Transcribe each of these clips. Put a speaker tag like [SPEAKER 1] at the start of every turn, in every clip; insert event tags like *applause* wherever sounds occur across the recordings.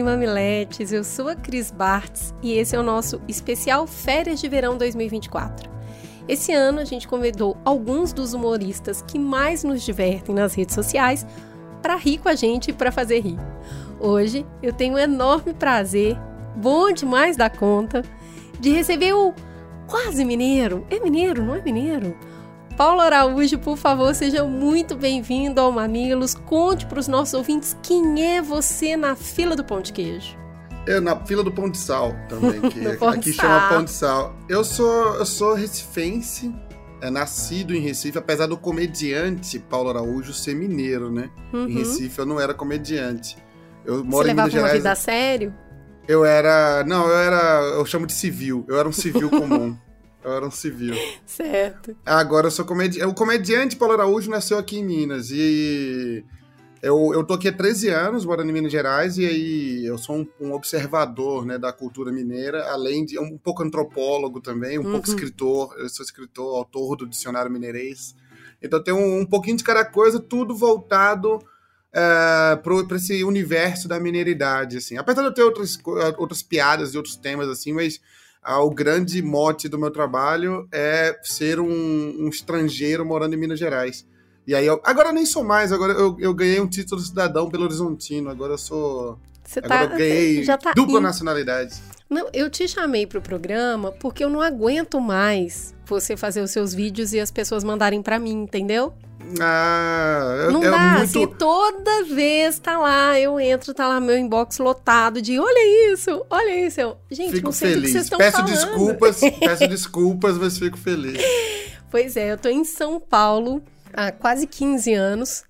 [SPEAKER 1] e mamiletes, eu sou a Cris Bartz e esse é o nosso especial Férias de Verão 2024. Esse ano a gente convidou alguns dos humoristas que mais nos divertem nas redes sociais para rir com a gente e para fazer rir. Hoje eu tenho um enorme prazer, bom demais da conta, de receber o quase mineiro. É mineiro, não é mineiro? Paulo Araújo, por favor, seja muito bem-vindo ao Mamilos. Conte para os nossos ouvintes quem é você na fila do pão de queijo.
[SPEAKER 2] É, na fila do pão de sal também, *laughs* que aqui chama pão de sal. Eu sou, eu sou recifense, é nascido em Recife, apesar do comediante Paulo Araújo ser mineiro, né? Uhum. Em Recife eu não era comediante. Eu moro
[SPEAKER 1] Você
[SPEAKER 2] em Minas
[SPEAKER 1] Gerais.
[SPEAKER 2] uma
[SPEAKER 1] vida a sério?
[SPEAKER 2] Eu era, não, eu era, eu chamo de civil. Eu era um civil comum. *laughs* Eu era um civil.
[SPEAKER 1] Certo.
[SPEAKER 2] Agora eu sou comediante. O comediante Paulo Araújo nasceu aqui em Minas. E eu, eu tô aqui há 13 anos, morando em Minas Gerais, e aí eu sou um, um observador né, da cultura mineira, além de um pouco antropólogo também, um uhum. pouco escritor. Eu sou escritor, autor do Dicionário Mineirês. Então tem um, um pouquinho de cada coisa, tudo voltado é, para esse universo da mineiridade, assim. Apesar de eu ter outras, outras piadas e outros temas, assim, mas ah, o grande mote do meu trabalho é ser um, um, estrangeiro morando em Minas Gerais. E aí, eu, agora eu nem sou mais, agora eu, eu ganhei um título de cidadão pelo Horizontino, agora eu sou. Você agora tá, eu ganhei já tá dupla in... nacionalidade.
[SPEAKER 1] Não, eu te chamei pro programa porque eu não aguento mais você fazer os seus vídeos e as pessoas mandarem para mim, entendeu?
[SPEAKER 2] Ah,
[SPEAKER 1] não é dá, muito... assim, toda vez tá lá, eu entro, tá lá meu inbox lotado de olha isso, olha isso. Eu, gente,
[SPEAKER 2] fico
[SPEAKER 1] não sei
[SPEAKER 2] feliz.
[SPEAKER 1] o que vocês estão
[SPEAKER 2] peço
[SPEAKER 1] falando.
[SPEAKER 2] desculpas, *laughs* peço desculpas, mas fico feliz.
[SPEAKER 1] Pois é, eu tô em São Paulo há quase 15 anos.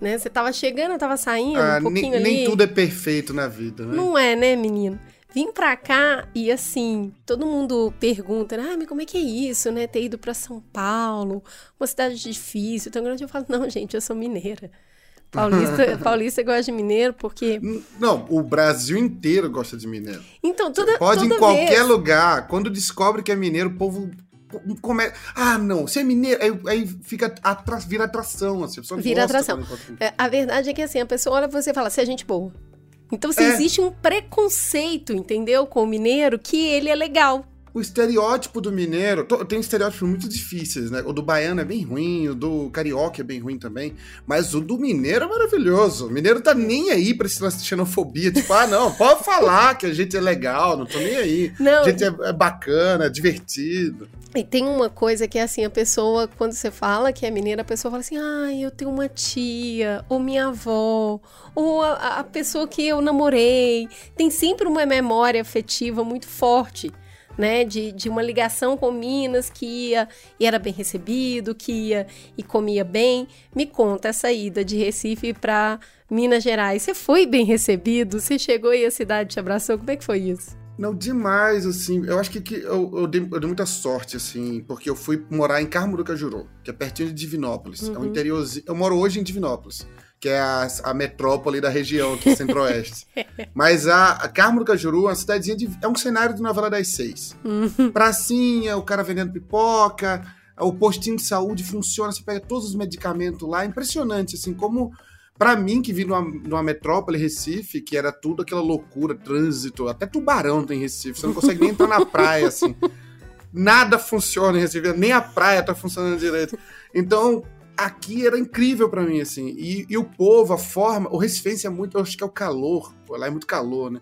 [SPEAKER 1] Né? Você tava chegando, eu tava saindo, ah, um pouquinho
[SPEAKER 2] nem,
[SPEAKER 1] ali.
[SPEAKER 2] Nem tudo é perfeito na vida, né?
[SPEAKER 1] Não é, né, menino? Vim pra cá e assim, todo mundo pergunta, ah, mas como é que é isso, né? Ter ido pra São Paulo, uma cidade difícil, tão grande. Eu falo, não, gente, eu sou mineira. Paulista, *laughs* paulista gosta de mineiro porque.
[SPEAKER 2] Não, o Brasil inteiro gosta de mineiro.
[SPEAKER 1] Então, toda
[SPEAKER 2] Você Pode
[SPEAKER 1] toda
[SPEAKER 2] em qualquer
[SPEAKER 1] vez...
[SPEAKER 2] lugar, quando descobre que é mineiro, o povo começa. Ah, não, você é mineiro. Aí, aí fica atra... vira atração, assim. A pessoa
[SPEAKER 1] vira atração. É, a verdade é que assim, a pessoa olha você e fala, você é gente boa. Então, assim, é. existe um preconceito, entendeu? Com o mineiro que ele é legal.
[SPEAKER 2] O estereótipo do mineiro, tem estereótipos muito difíceis, né? O do baiano é bem ruim, o do carioca é bem ruim também, mas o do mineiro é maravilhoso. O mineiro tá nem aí pra essa xenofobia, tipo, ah, não, pode falar que a gente é legal, não tô nem aí. *laughs* Não. A gente é, é bacana, é divertido.
[SPEAKER 1] E tem uma coisa que é assim, a pessoa, quando você fala que é mineira, a pessoa fala assim, ah, eu tenho uma tia, ou minha avó, ou a, a pessoa que eu namorei. Tem sempre uma memória afetiva muito forte né, de, de uma ligação com Minas que ia e era bem recebido, que ia e comia bem. Me conta essa ida de Recife para Minas Gerais. Você foi bem recebido? Você chegou e a cidade te abraçou? Como é que foi isso?
[SPEAKER 2] Não, demais, assim. Eu acho que, que eu, eu, dei, eu, dei, muita sorte, assim, porque eu fui morar em Carmo do Cajuru, que é pertinho de Divinópolis. Uhum. É um uhum. interiorzinho. Eu moro hoje em Divinópolis que é a, a metrópole da região aqui, *laughs* centro-oeste. Mas a, a Carmo do Cajuru é uma cidadezinha de, é um cenário de novela das seis. Uhum. Pracinha, o cara vendendo pipoca, o postinho de saúde funciona, você pega todos os medicamentos lá, impressionante, assim, como para mim que vim numa, numa metrópole Recife, que era tudo aquela loucura, trânsito, até tubarão tem Recife, você não consegue nem entrar na *laughs* praia, assim. Nada funciona em Recife, nem a praia tá funcionando direito. Então, aqui era incrível para mim, assim. E, e, o povo, a forma. O Recifense é muito. Eu acho que é o calor. Pô, lá é muito calor, né?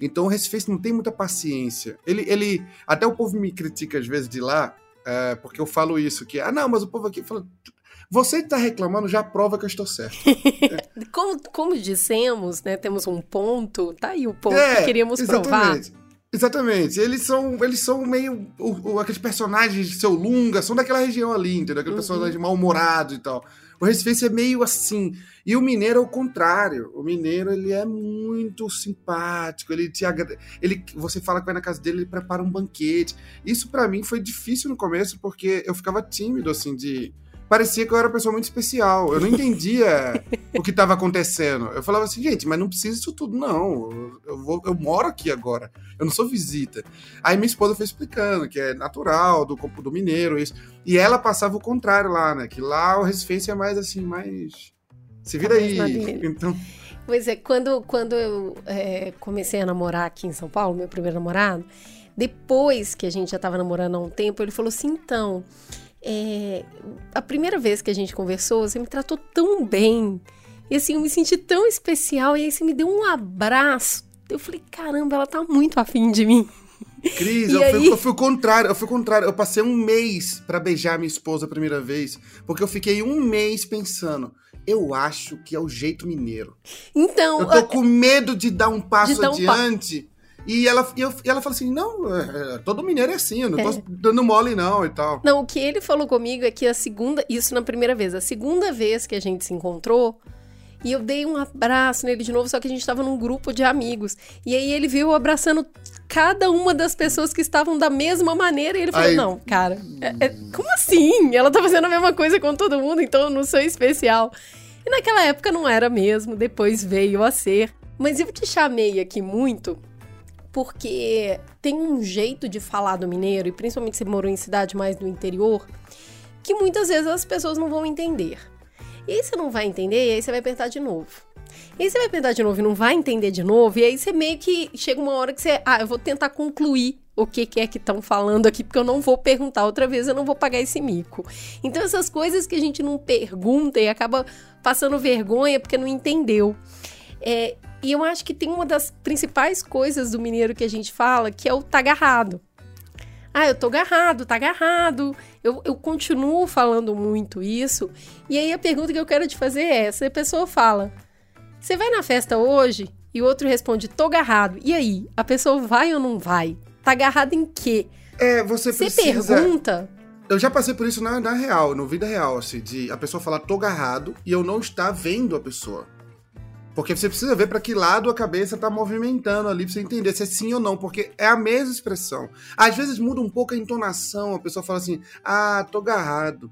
[SPEAKER 2] Então o Recifense não tem muita paciência. Ele. ele até o povo me critica às vezes de lá, é, porque eu falo isso, que. Ah, não, mas o povo aqui fala. Você que tá reclamando já prova que eu estou certo. *laughs*
[SPEAKER 1] como, como dissemos, né? Temos um ponto. Tá aí o ponto é, que queríamos exatamente. provar.
[SPEAKER 2] Exatamente. Eles são, eles são meio. O, o, aqueles personagens de seu Lunga são daquela região ali, entendeu? Aquele uhum. personagem mal-humorado e tal. O Recife é meio assim. E o mineiro é o contrário. O mineiro, ele é muito simpático. Ele te agrada... ele Você fala que vai na casa dele, ele prepara um banquete. Isso para mim foi difícil no começo, porque eu ficava tímido, assim, de parecia que eu era uma pessoa muito especial. Eu não entendia *laughs* o que estava acontecendo. Eu falava assim, gente, mas não precisa disso tudo, não. Eu, vou, eu moro aqui agora. Eu não sou visita. Aí minha esposa foi explicando que é natural do do mineiro isso. E ela passava o contrário lá, né? Que lá o Recife é mais assim, mais se vira aí. *laughs* Então.
[SPEAKER 1] Pois é, quando, quando eu é, comecei a namorar aqui em São Paulo, meu primeiro namorado, depois que a gente já estava namorando há um tempo, ele falou assim: então, é, a primeira vez que a gente conversou, você me tratou tão bem. E assim, eu me senti tão especial. E aí você me deu um abraço. Eu falei, caramba, ela tá muito afim de mim.
[SPEAKER 2] Cris, *laughs* eu, aí... fui, eu fui o contrário, eu fui o contrário. Eu passei um mês para beijar minha esposa a primeira vez, porque eu fiquei um mês pensando. Eu acho que é o jeito mineiro.
[SPEAKER 1] Então.
[SPEAKER 2] Eu tô *laughs* com medo de dar um passo dar adiante. Um pa... E ela, e, eu, e ela falou assim: não, é, é, todo mineiro é assim, eu não tô é. dando mole, não, e tal.
[SPEAKER 1] Não, o que ele falou comigo é que a segunda, isso na primeira vez, a segunda vez que a gente se encontrou, e eu dei um abraço nele de novo, só que a gente estava num grupo de amigos. E aí ele viu abraçando cada uma das pessoas que estavam da mesma maneira. E ele falou: aí... Não, cara, é, é, como assim? Ela tá fazendo a mesma coisa com todo mundo, então eu não sou especial. E naquela época não era mesmo, depois veio a ser. Mas eu te chamei aqui muito porque tem um jeito de falar do mineiro, e principalmente se morou em cidade mais do interior, que muitas vezes as pessoas não vão entender. E aí você não vai entender, e aí você vai perguntar de novo. E aí você vai perguntar de novo e não vai entender de novo, e aí você meio que chega uma hora que você, ah, eu vou tentar concluir o que, que é que estão falando aqui, porque eu não vou perguntar outra vez, eu não vou pagar esse mico. Então essas coisas que a gente não pergunta e acaba passando vergonha porque não entendeu. É, e eu acho que tem uma das principais coisas do mineiro que a gente fala, que é o tá agarrado. Ah, eu tô agarrado, tá agarrado. Eu, eu continuo falando muito isso. E aí a pergunta que eu quero te fazer é essa: a pessoa fala, você vai na festa hoje? E o outro responde, tô agarrado. E aí, a pessoa vai ou não vai? Tá agarrado em quê?
[SPEAKER 2] É, você precisa...
[SPEAKER 1] Você pergunta...
[SPEAKER 2] Eu já passei por isso na, na real, no vida real, assim, de a pessoa falar tô agarrado e eu não estar vendo a pessoa. Porque você precisa ver para que lado a cabeça tá movimentando ali pra você entender se é sim ou não, porque é a mesma expressão. Às vezes muda um pouco a entonação, a pessoa fala assim: "Ah, tô agarrado".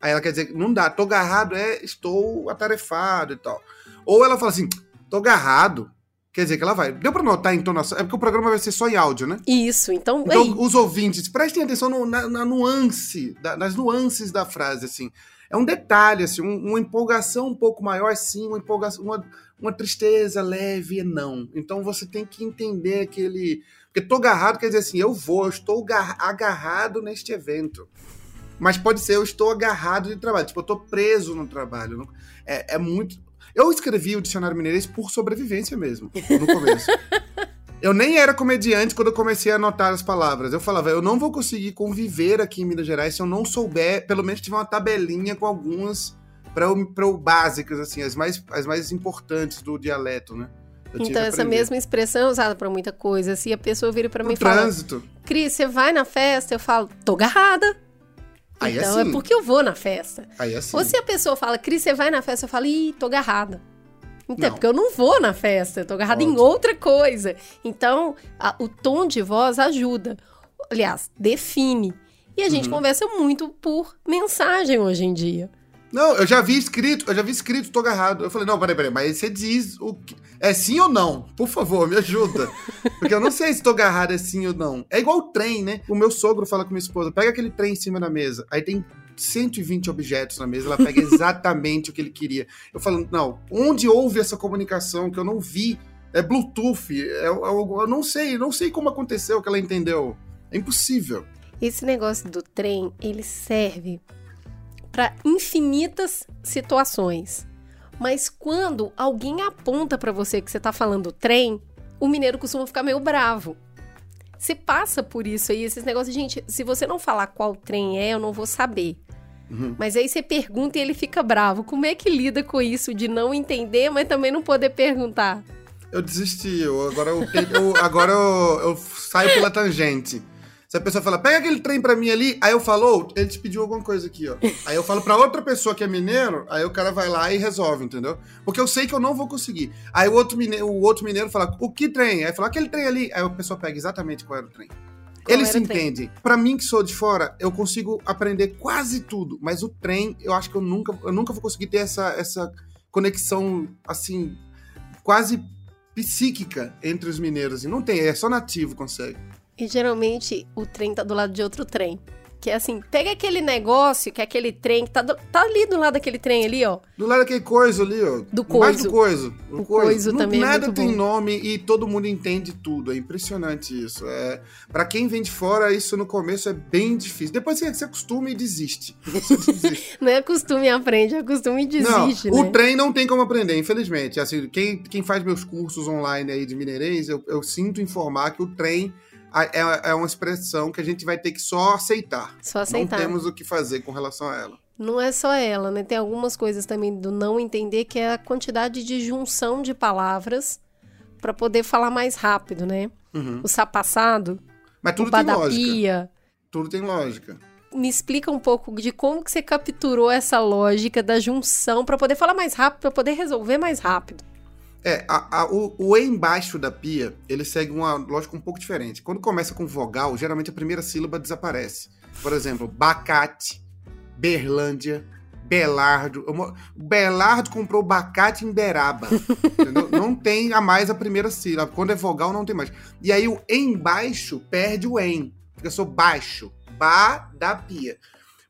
[SPEAKER 2] Aí ela quer dizer, não dá, tô agarrado é estou atarefado e tal. Ou ela fala assim: "Tô agarrado". Quer dizer que ela vai. Deu pra notar a entonação? É porque o programa vai ser só em áudio, né?
[SPEAKER 1] Isso, então.
[SPEAKER 2] Então, ei. os ouvintes, prestem atenção no, na, na, nuance, da, nas nuances da frase, assim. É um detalhe, assim, um, uma empolgação um pouco maior, sim, uma empolgação, uma, uma tristeza leve, não. Então você tem que entender aquele. Porque tô agarrado quer dizer assim, eu vou, eu estou agarrado neste evento. Mas pode ser, eu estou agarrado de trabalho. Tipo, eu tô preso no trabalho. É, é muito. Eu escrevi o Dicionário Mineirês por sobrevivência mesmo, no começo. *laughs* eu nem era comediante quando eu comecei a anotar as palavras. Eu falava, eu não vou conseguir conviver aqui em Minas Gerais se eu não souber, pelo menos tiver uma tabelinha com algumas para o básicas, assim, as mais, as mais importantes do dialeto, né?
[SPEAKER 1] Eu então, essa mesma expressão é usada para muita coisa. Se a pessoa vira para mim e fala:
[SPEAKER 2] trânsito.
[SPEAKER 1] Cris, você vai na festa? Eu falo: tô agarrada.
[SPEAKER 2] Aí
[SPEAKER 1] então
[SPEAKER 2] é,
[SPEAKER 1] é porque eu vou na festa.
[SPEAKER 2] Aí é assim.
[SPEAKER 1] Ou se a pessoa fala: Cris, você vai na festa? Eu falo: ih, tô agarrada. Então, é porque eu não vou na festa, eu tô agarrada Ótimo. em outra coisa. Então, a, o tom de voz ajuda. Aliás, define. E a gente uhum. conversa muito por mensagem hoje em dia.
[SPEAKER 2] Não, eu já vi escrito, eu já vi escrito, tô agarrado. Eu falei, não, peraí, peraí, mas você diz o que. É sim ou não? Por favor, me ajuda. *laughs* Porque eu não sei se tô agarrado é sim ou não. É igual o trem, né? O meu sogro fala com minha esposa: pega aquele trem em cima da mesa. Aí tem 120 objetos na mesa, ela pega *laughs* exatamente o que ele queria. Eu falo, não, onde houve essa comunicação que eu não vi? É Bluetooth, é, é, eu não sei, não sei como aconteceu que ela entendeu. É impossível.
[SPEAKER 1] Esse negócio do trem, ele serve para infinitas situações. Mas quando alguém aponta para você que você está falando trem, o mineiro costuma ficar meio bravo. Você passa por isso aí, esses negócios, gente, se você não falar qual trem é, eu não vou saber. Uhum. Mas aí você pergunta e ele fica bravo. Como é que lida com isso de não entender, mas também não poder perguntar?
[SPEAKER 2] Eu desisti, eu, agora, eu, eu agora eu, eu saio pela tangente. Se a pessoa fala, pega aquele trem pra mim ali, aí eu falo, oh, ele te pediu alguma coisa aqui, ó. *laughs* Aí eu falo pra outra pessoa que é mineiro, aí o cara vai lá e resolve, entendeu? Porque eu sei que eu não vou conseguir. Aí o outro mineiro, o outro mineiro fala, o que trem? Aí fala, aquele trem ali. Aí a pessoa pega exatamente qual era o trem.
[SPEAKER 1] Qual
[SPEAKER 2] Eles se entendem. Pra mim que sou de fora, eu consigo aprender quase tudo, mas o trem, eu acho que eu nunca, eu nunca vou conseguir ter essa, essa conexão, assim, quase psíquica entre os mineiros. E não tem, é só nativo consegue.
[SPEAKER 1] E geralmente o trem tá do lado de outro trem. Que é assim, pega aquele negócio, que é aquele trem que tá, do- tá ali do lado daquele trem ali, ó.
[SPEAKER 2] Do lado daquele coisa ali, ó.
[SPEAKER 1] Do
[SPEAKER 2] Mais
[SPEAKER 1] coiso.
[SPEAKER 2] do coiso.
[SPEAKER 1] O coiso
[SPEAKER 2] Não-
[SPEAKER 1] também é
[SPEAKER 2] Nada
[SPEAKER 1] muito
[SPEAKER 2] tem
[SPEAKER 1] bom.
[SPEAKER 2] nome e todo mundo entende tudo. É impressionante isso. É, para quem vem de fora, isso no começo é bem difícil. Depois você se acostuma e desiste. *laughs* Desiste. *laughs*
[SPEAKER 1] Não é costume e aprende, é costume e desiste,
[SPEAKER 2] não,
[SPEAKER 1] né?
[SPEAKER 2] o trem não tem como aprender, infelizmente. Assim, quem, quem faz meus cursos online aí de mineirês, eu, eu sinto informar que o trem é, é uma expressão que a gente vai ter que só aceitar.
[SPEAKER 1] Só aceitar.
[SPEAKER 2] Não temos o que fazer com relação a ela.
[SPEAKER 1] Não é só ela, né? Tem algumas coisas também do não entender, que é a quantidade de junção de palavras pra poder falar mais rápido, né?
[SPEAKER 2] Uhum.
[SPEAKER 1] O sapassado,
[SPEAKER 2] Mas tudo tem lógica. Tudo tem lógica.
[SPEAKER 1] Me explica um pouco de como que você capturou essa lógica da junção pra poder falar mais rápido, pra poder resolver mais rápido.
[SPEAKER 2] É, a- a- o, o E embaixo da pia, ele segue uma lógica um pouco diferente. Quando começa com vogal, geralmente a primeira sílaba desaparece. Por exemplo, Bacate, Berlândia, Belardo. Belardo comprou bacate em Beraba. *laughs* entendeu? Não tem a mais a primeira sílaba. Quando é vogal, não tem mais. E aí o embaixo perde o em. Fica só baixo. Ba da pia.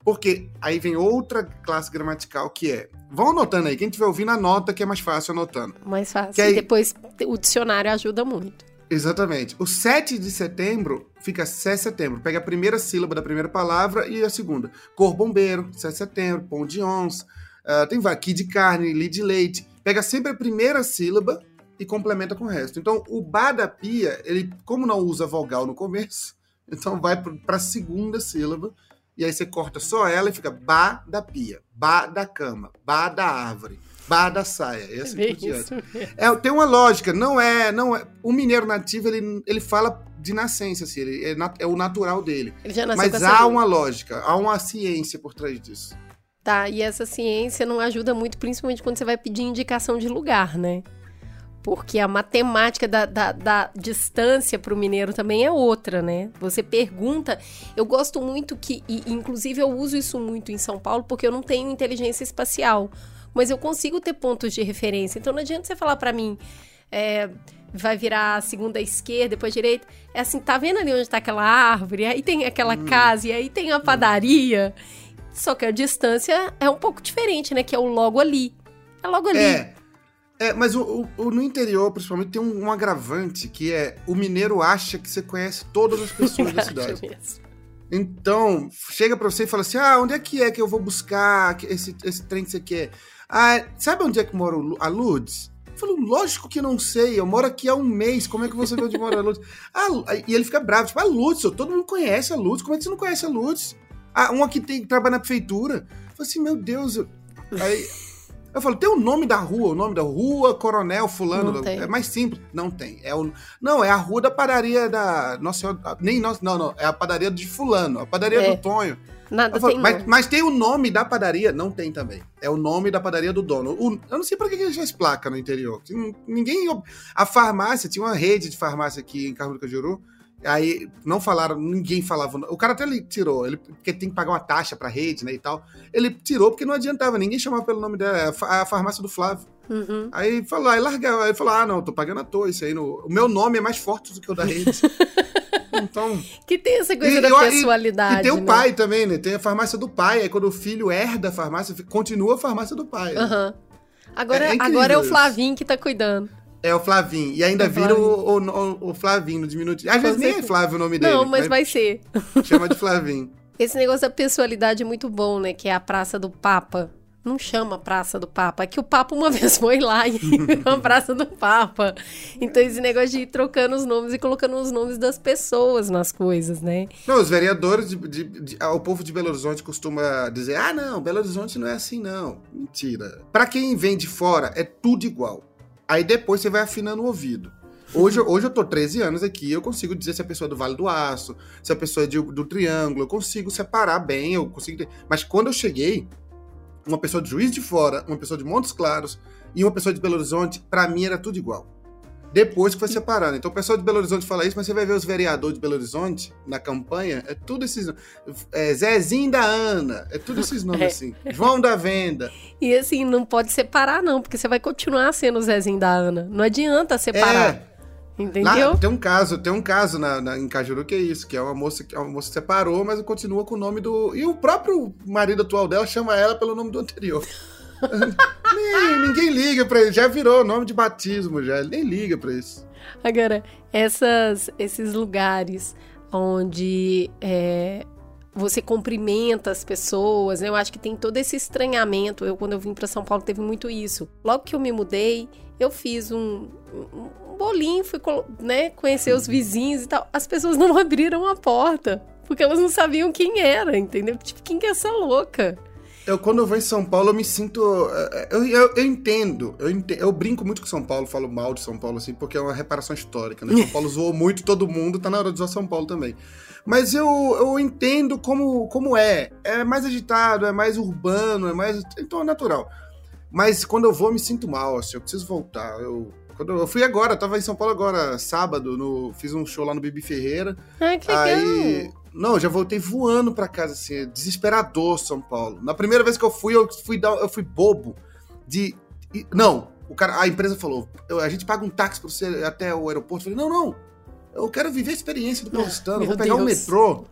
[SPEAKER 2] Porque aí vem outra classe gramatical que é. Vão anotando aí. Quem estiver ouvindo, anota que é mais fácil anotando.
[SPEAKER 1] Mais fácil.
[SPEAKER 2] Que aí-
[SPEAKER 1] E depois o dicionário ajuda muito.
[SPEAKER 2] Exatamente. O 7 de setembro fica 7 de setembro. Pega a primeira sílaba da primeira palavra e a segunda. Cor bombeiro, 7 de setembro, pão de ons. ah, tem vários. Qui de carne, li de leite. Pega sempre a primeira sílaba e complementa com o resto. Então, o ba da pia, ele, como não usa vogal no começo, *laughs* então vai para a segunda sílaba. E aí você corta só ela e fica ba da pia, ba da cama, ba da árvore, ba da saia. E assim por diante. É, tem uma lógica, não é, não é. O mineiro nativo ele, ele fala de nascença, assim, ele, é, é o natural dele.
[SPEAKER 1] Ele já nasceu com
[SPEAKER 2] Mas há uma lógica, há uma ciência por trás disso.
[SPEAKER 1] Tá, e essa ciência não ajuda muito, principalmente quando você vai pedir indicação de lugar, né? Porque a matemática da, da, da distância para o mineiro também é outra, né? Você pergunta. Eu gosto muito que, e inclusive eu uso isso muito em São Paulo, porque eu não tenho inteligência espacial. Mas eu consigo ter pontos de referência. Então não adianta você falar para mim. é, vai virar a segunda esquerda, depois direita. É assim, tá vendo ali onde tá aquela árvore? Aí tem aquela casa, e aí tem a padaria. Só que a distância é um pouco diferente, né? Que é o logo ali. É logo ali.
[SPEAKER 2] É. É, mas o, o- o- no interior, principalmente, tem um, um agravante que é o mineiro acha que você conhece todas as pessoas da *laughs* cidade.
[SPEAKER 1] mesmo.
[SPEAKER 2] Então, chega pra você e fala assim: ah, onde é que é que eu vou buscar esse, esse trem que você quer? Ah, sabe onde é que mora a Lourdes? Eu falo, lógico que não sei, eu moro aqui há um mês, como é que você vê onde mora a Lourdes? *laughs* Ah, e ele fica bravo, tipo, a Lourdes, todo mundo conhece a Lourdes, como é que você não conhece a Lourdes? Ah, um aqui tem, que trabalha na prefeitura. Eu falo assim, meu Deus. eu- Aí eu falo, tem o nome da rua, o nome da rua, Coronel Fulano. É mais simples. Não tem. É o, não, é a rua da padaria da. Nossa Senhora. Nem nossa, não, não. É a padaria de Fulano, a padaria
[SPEAKER 1] É.
[SPEAKER 2] do Tonho.
[SPEAKER 1] Nada
[SPEAKER 2] falo,
[SPEAKER 1] tem
[SPEAKER 2] mas, mas tem o nome da padaria? Não tem também. É o nome da padaria do dono. O- eu não sei pra que eles faz placa no interior. Ninguém. A farmácia, tinha uma rede de farmácia aqui em Carmo do Cajuru. Aí não falaram, ninguém falava. O cara até ele tirou, ele, porque tem que pagar uma taxa pra rede, né? E tal. Ele tirou porque não adiantava, ninguém chamava pelo nome dela. É a fa- a farmácia do Flávio.
[SPEAKER 1] Uhum.
[SPEAKER 2] Aí falou, aí largava. Aí falou: ah, não, tô pagando à toa isso aí. No... O meu nome é mais forte do que o da rede. *laughs* então.
[SPEAKER 1] Que tem essa coisa
[SPEAKER 2] E-
[SPEAKER 1] da
[SPEAKER 2] e eu- e-
[SPEAKER 1] pessoalidade.
[SPEAKER 2] E tem o
[SPEAKER 1] né?
[SPEAKER 2] pai também, né? Tem a farmácia do pai. Aí quando o filho herda a farmácia, continua a farmácia do pai. né?
[SPEAKER 1] Aham. Agora,
[SPEAKER 2] É- é
[SPEAKER 1] agora é o. Flavinho que tá cuidando.
[SPEAKER 2] É o Flavinho. E ainda
[SPEAKER 1] É
[SPEAKER 2] vira o, o, o Flavinho no diminutivo. Às vezes nem é. Flávio o nome dele.
[SPEAKER 1] Não, mas vai ser. *laughs*
[SPEAKER 2] Chama de Flavinho.
[SPEAKER 1] Esse negócio da pessoalidade é muito bom, né? Que é a Praça do Papa. Não chama Praça do Papa. É que o Papa uma *laughs* vez foi lá e virou *laughs* a Praça do Papa. Então, esse negócio de ir trocando os nomes e colocando os nomes das pessoas nas coisas, né?
[SPEAKER 2] Não, os vereadores, de, de- de- ah, o povo de Belo Horizonte costuma dizer: ah, não, Belo Horizonte não é assim, não. Mentira. Pra quem vem de fora, é tudo igual. Aí depois você vai afinando o ouvido. Hoje, hoje eu tô 13 anos aqui, eu consigo dizer se a pessoa é do Vale do Aço, se a pessoa é de, do Triângulo, eu consigo separar bem, eu consigo. Mas quando eu cheguei, uma pessoa de Juiz de Fora, uma pessoa de Montes Claros e uma pessoa de Belo Horizonte, para mim era tudo igual. Depois que foi separando. Então o pessoal de Belo Horizonte fala isso, mas você vai ver os vereadores de Belo Horizonte na campanha, é tudo esses. É Zezinho da Ana, é tudo esses nomes
[SPEAKER 1] É.
[SPEAKER 2] assim. João da Venda.
[SPEAKER 1] E assim, não pode separar, não, porque você vai continuar sendo o Zezinho da Ana. Não adianta separar.
[SPEAKER 2] É.
[SPEAKER 1] Entendeu?
[SPEAKER 2] Lá, tem um caso, tem um caso na, na- em Cajuru que é isso, que é uma moça que uma moça que separou, mas continua com o nome do. E o próprio marido atual dela chama ela pelo nome do anterior. *laughs* nem, ninguém liga pra ele, já virou nome de batismo, já. Nem liga pra isso.
[SPEAKER 1] Agora, essas, esses lugares onde é, você cumprimenta as pessoas, né? eu acho que tem todo esse estranhamento. Eu, quando eu vim para São Paulo, teve muito isso. Logo que eu me mudei, eu fiz um, um- bolinho, fui né, conhecer os vizinhos e tal. As pessoas não *laughs* abriram a porta, porque elas não sabiam quem era, entendeu? Tipo, quem que é essa louca?
[SPEAKER 2] Eu, quando eu vou em São Paulo, eu me sinto. eh, Eu, eu, eu entendo, eu Eu brinco muito com São Paulo, falo mal de São Paulo, assim, porque é uma reparação histórica, né? *laughs* São Paulo zoou muito todo mundo, tá na hora de zoar São Paulo também. Mas eu, eu entendo como, como é. É mais agitado, é mais urbano, é mais. Então é natural. Mas quando eu vou, eu me sinto mal, assim, eu preciso voltar. Eu, quando eu fui agora, eu tava em São Paulo agora, sábado, no, fiz um show lá no Bibi Ferreira.
[SPEAKER 1] Ai, que legal.
[SPEAKER 2] Aí. Não, eu já voltei voando pra casa, assim, é desesperador São Paulo. Na primeira vez que eu fui, eu fui, dar, eu fui bobo de. Não, o cara, a empresa falou: "Eu- a gente paga um táxi pra você ir até o aeroporto. Eu falei, não, não. Eu quero viver a experiência do paulistano,
[SPEAKER 1] Meu
[SPEAKER 2] vou pegar o
[SPEAKER 1] Deus.
[SPEAKER 2] metrô.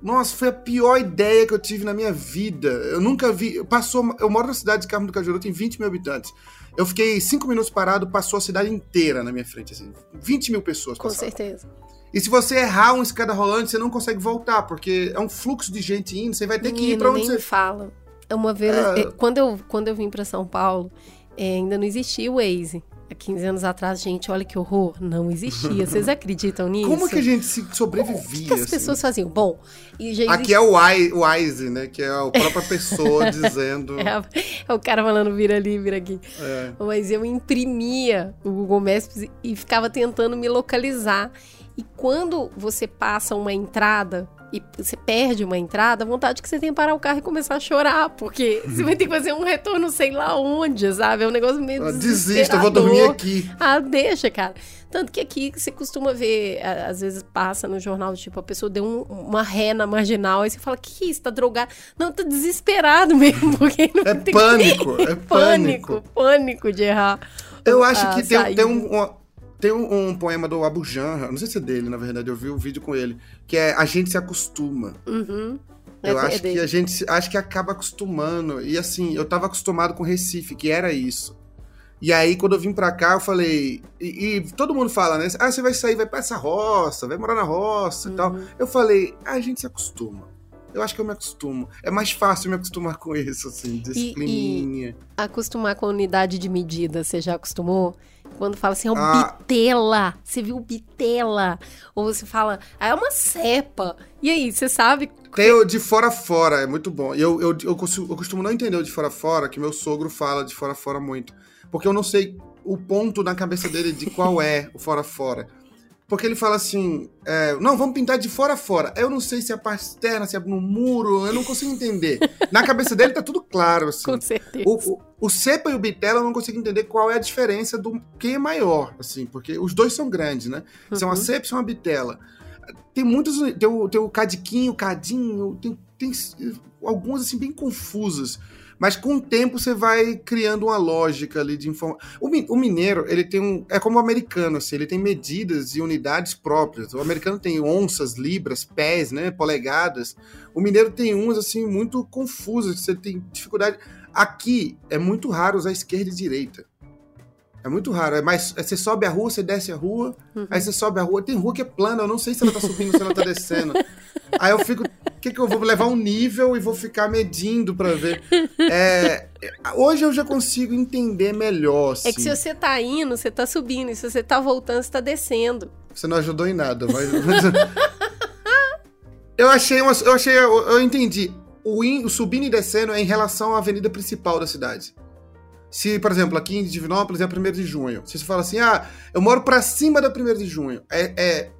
[SPEAKER 2] Nossa, foi a pior ideia que eu tive na minha vida. Eu nunca vi. Passou. Eu moro na cidade de Carmo do Cajuru, tem 20 mil habitantes. Eu fiquei cinco minutos parado, passou a cidade inteira na minha frente, assim. 20 mil pessoas
[SPEAKER 1] Com
[SPEAKER 2] passaram.
[SPEAKER 1] certeza.
[SPEAKER 2] E se você errar uma escada rolante, você não consegue voltar, porque é um fluxo de gente indo, você vai ter que ir
[SPEAKER 1] Menino,
[SPEAKER 2] pra onde
[SPEAKER 1] nem
[SPEAKER 2] você.
[SPEAKER 1] fala. Uma vez,
[SPEAKER 2] É.
[SPEAKER 1] eh, quando, eu, quando eu vim pra São Paulo, eh, ainda não existia o Waze. Há 15 anos atrás, gente, olha que horror. Não existia. Vocês *laughs* acreditam nisso?
[SPEAKER 2] Como que a gente se
[SPEAKER 1] O
[SPEAKER 2] sobrevivia?
[SPEAKER 1] que, que as
[SPEAKER 2] assim?
[SPEAKER 1] pessoas faziam? Bom, e já
[SPEAKER 2] Aqui é o Wise, o né? Que é a própria pessoa *laughs* dizendo.
[SPEAKER 1] É, é o cara falando vira ali, vira aqui.
[SPEAKER 2] É.
[SPEAKER 1] Mas eu imprimia o Google Maps e ficava tentando me localizar. E quando você passa uma entrada e você perde uma entrada, a vontade que você tem é parar o carro e começar a chorar, porque *laughs* você vai ter que fazer um retorno sei lá onde, sabe? É um negócio meio
[SPEAKER 2] Ah, Desista, eu vou dormir aqui.
[SPEAKER 1] Ah, deixa, cara. Tanto que aqui você costuma ver, às vezes passa no jornal, tipo, a pessoa deu um- uma ré na marginal, aí você fala, que isso, tá drogado? Não, tá desesperado *laughs* mesmo, porque não
[SPEAKER 2] É
[SPEAKER 1] tem
[SPEAKER 2] pânico, *laughs* é
[SPEAKER 1] pânico,
[SPEAKER 2] pânico.
[SPEAKER 1] pânico de errar.
[SPEAKER 2] Eu acho
[SPEAKER 1] a
[SPEAKER 2] que tem, tem um. uma- tem um, um poema do Abu Janra, não sei se é dele, na verdade, eu vi um vídeo com ele, que é A gente se acostuma.
[SPEAKER 1] Uhum. É
[SPEAKER 2] Eu
[SPEAKER 1] é
[SPEAKER 2] acho que
[SPEAKER 1] dele.
[SPEAKER 2] a gente acho que acaba acostumando. E assim, eu tava acostumado com Recife, que era isso. E aí, quando eu vim pra cá, eu falei. E, e todo mundo fala, né? Ah, você vai sair, vai pra essa roça, vai morar na roça e tal.
[SPEAKER 1] Uhum.
[SPEAKER 2] Eu falei, ah, a gente se acostuma. Eu acho que eu me acostumo. É mais fácil me acostumar com isso, assim, disciplininha.
[SPEAKER 1] Acostumar com a unidade de medida, você já acostumou? Quando fala assim, é um
[SPEAKER 2] Ah.
[SPEAKER 1] bitela, você viu bitela? Ou você fala, ah, é uma cepa. E aí, você sabe?
[SPEAKER 2] Tem o de fora fora, é muito bom. E eu, eu, eu, costumo, eu costumo não entender o de fora fora, que meu sogro fala de fora fora muito. Porque eu não sei o ponto na cabeça dele de qual é o fora fora. Porque ele fala assim, é, não, vamos pintar de fora a fora. Eu não sei se é a parte externa, se é no muro, eu não consigo entender. Na cabeça dele tá tudo claro, assim.
[SPEAKER 1] Com certeza.
[SPEAKER 2] O, o, o cepa e o bitela eu não consigo entender qual é a diferença do quem é maior, assim, porque os dois são grandes, né? São a
[SPEAKER 1] Uhum.
[SPEAKER 2] cepa e são a bitela. Tem muitos, tem o, tem o cadiquinho, o cadinho, tem, tem algumas assim bem confusas. Mas com o tempo você vai criando uma lógica ali de informação. O, mi- o mineiro, ele tem um. É como o americano, assim, ele tem medidas e unidades próprias. O americano tem onças, libras, pés, né? Polegadas. O mineiro tem umas, assim, muito confusas, que você tem dificuldade. Aqui é muito raro usar esquerda e direita. É muito raro. É mais, é, você sobe a rua, você desce a rua,
[SPEAKER 1] Uhum.
[SPEAKER 2] aí você sobe a rua. Tem rua que é plana, eu não sei se ela tá subindo ou se ela tá descendo. *laughs* Aí eu fico. O que, que eu vou levar um nível e vou ficar medindo pra ver? É, hoje eu já consigo entender melhor. Assim.
[SPEAKER 1] É que se você tá indo, você tá subindo. E se você tá voltando, você tá descendo.
[SPEAKER 2] Você não ajudou em nada, mas. *laughs* eu achei uma, Eu achei. Eu, eu entendi. O, in- o subindo e descendo é em relação à avenida principal da cidade. Se, por exemplo, aqui em Divinópolis é 1 de junho. Se você fala assim, ah, eu moro pra cima da 1 de junho. É, é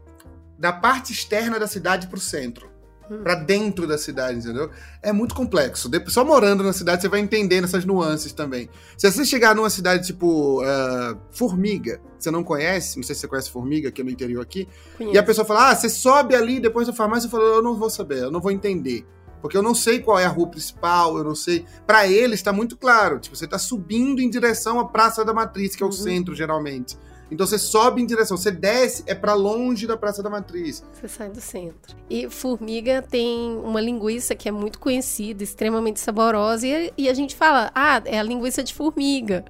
[SPEAKER 2] da parte externa da cidade pro centro.
[SPEAKER 1] Hum.
[SPEAKER 2] Pra dentro da cidade, entendeu? É muito complexo. Só morando na cidade você vai entendendo essas nuances também. Se você chegar numa cidade tipo ah, Formiga, que você não conhece, não sei se você conhece Formiga, que é no interior aqui,
[SPEAKER 1] Conheço.
[SPEAKER 2] e a pessoa fala, ah, você sobe ali depois da farmácia, eu falo, eu não vou saber, eu não vou entender. Porque eu não sei qual é a rua principal, eu não sei. Pra eles tá muito claro. Tipo, você tá subindo em direção à Praça da Matriz, que é o
[SPEAKER 1] Uhum.
[SPEAKER 2] centro, geralmente. Então você sobe em direção, você desce, é pra longe da Praça da Matriz.
[SPEAKER 1] Você sai do centro. E formiga tem uma linguiça que é muito conhecida, extremamente saborosa, e, e a gente fala, ah, é a linguiça de formiga.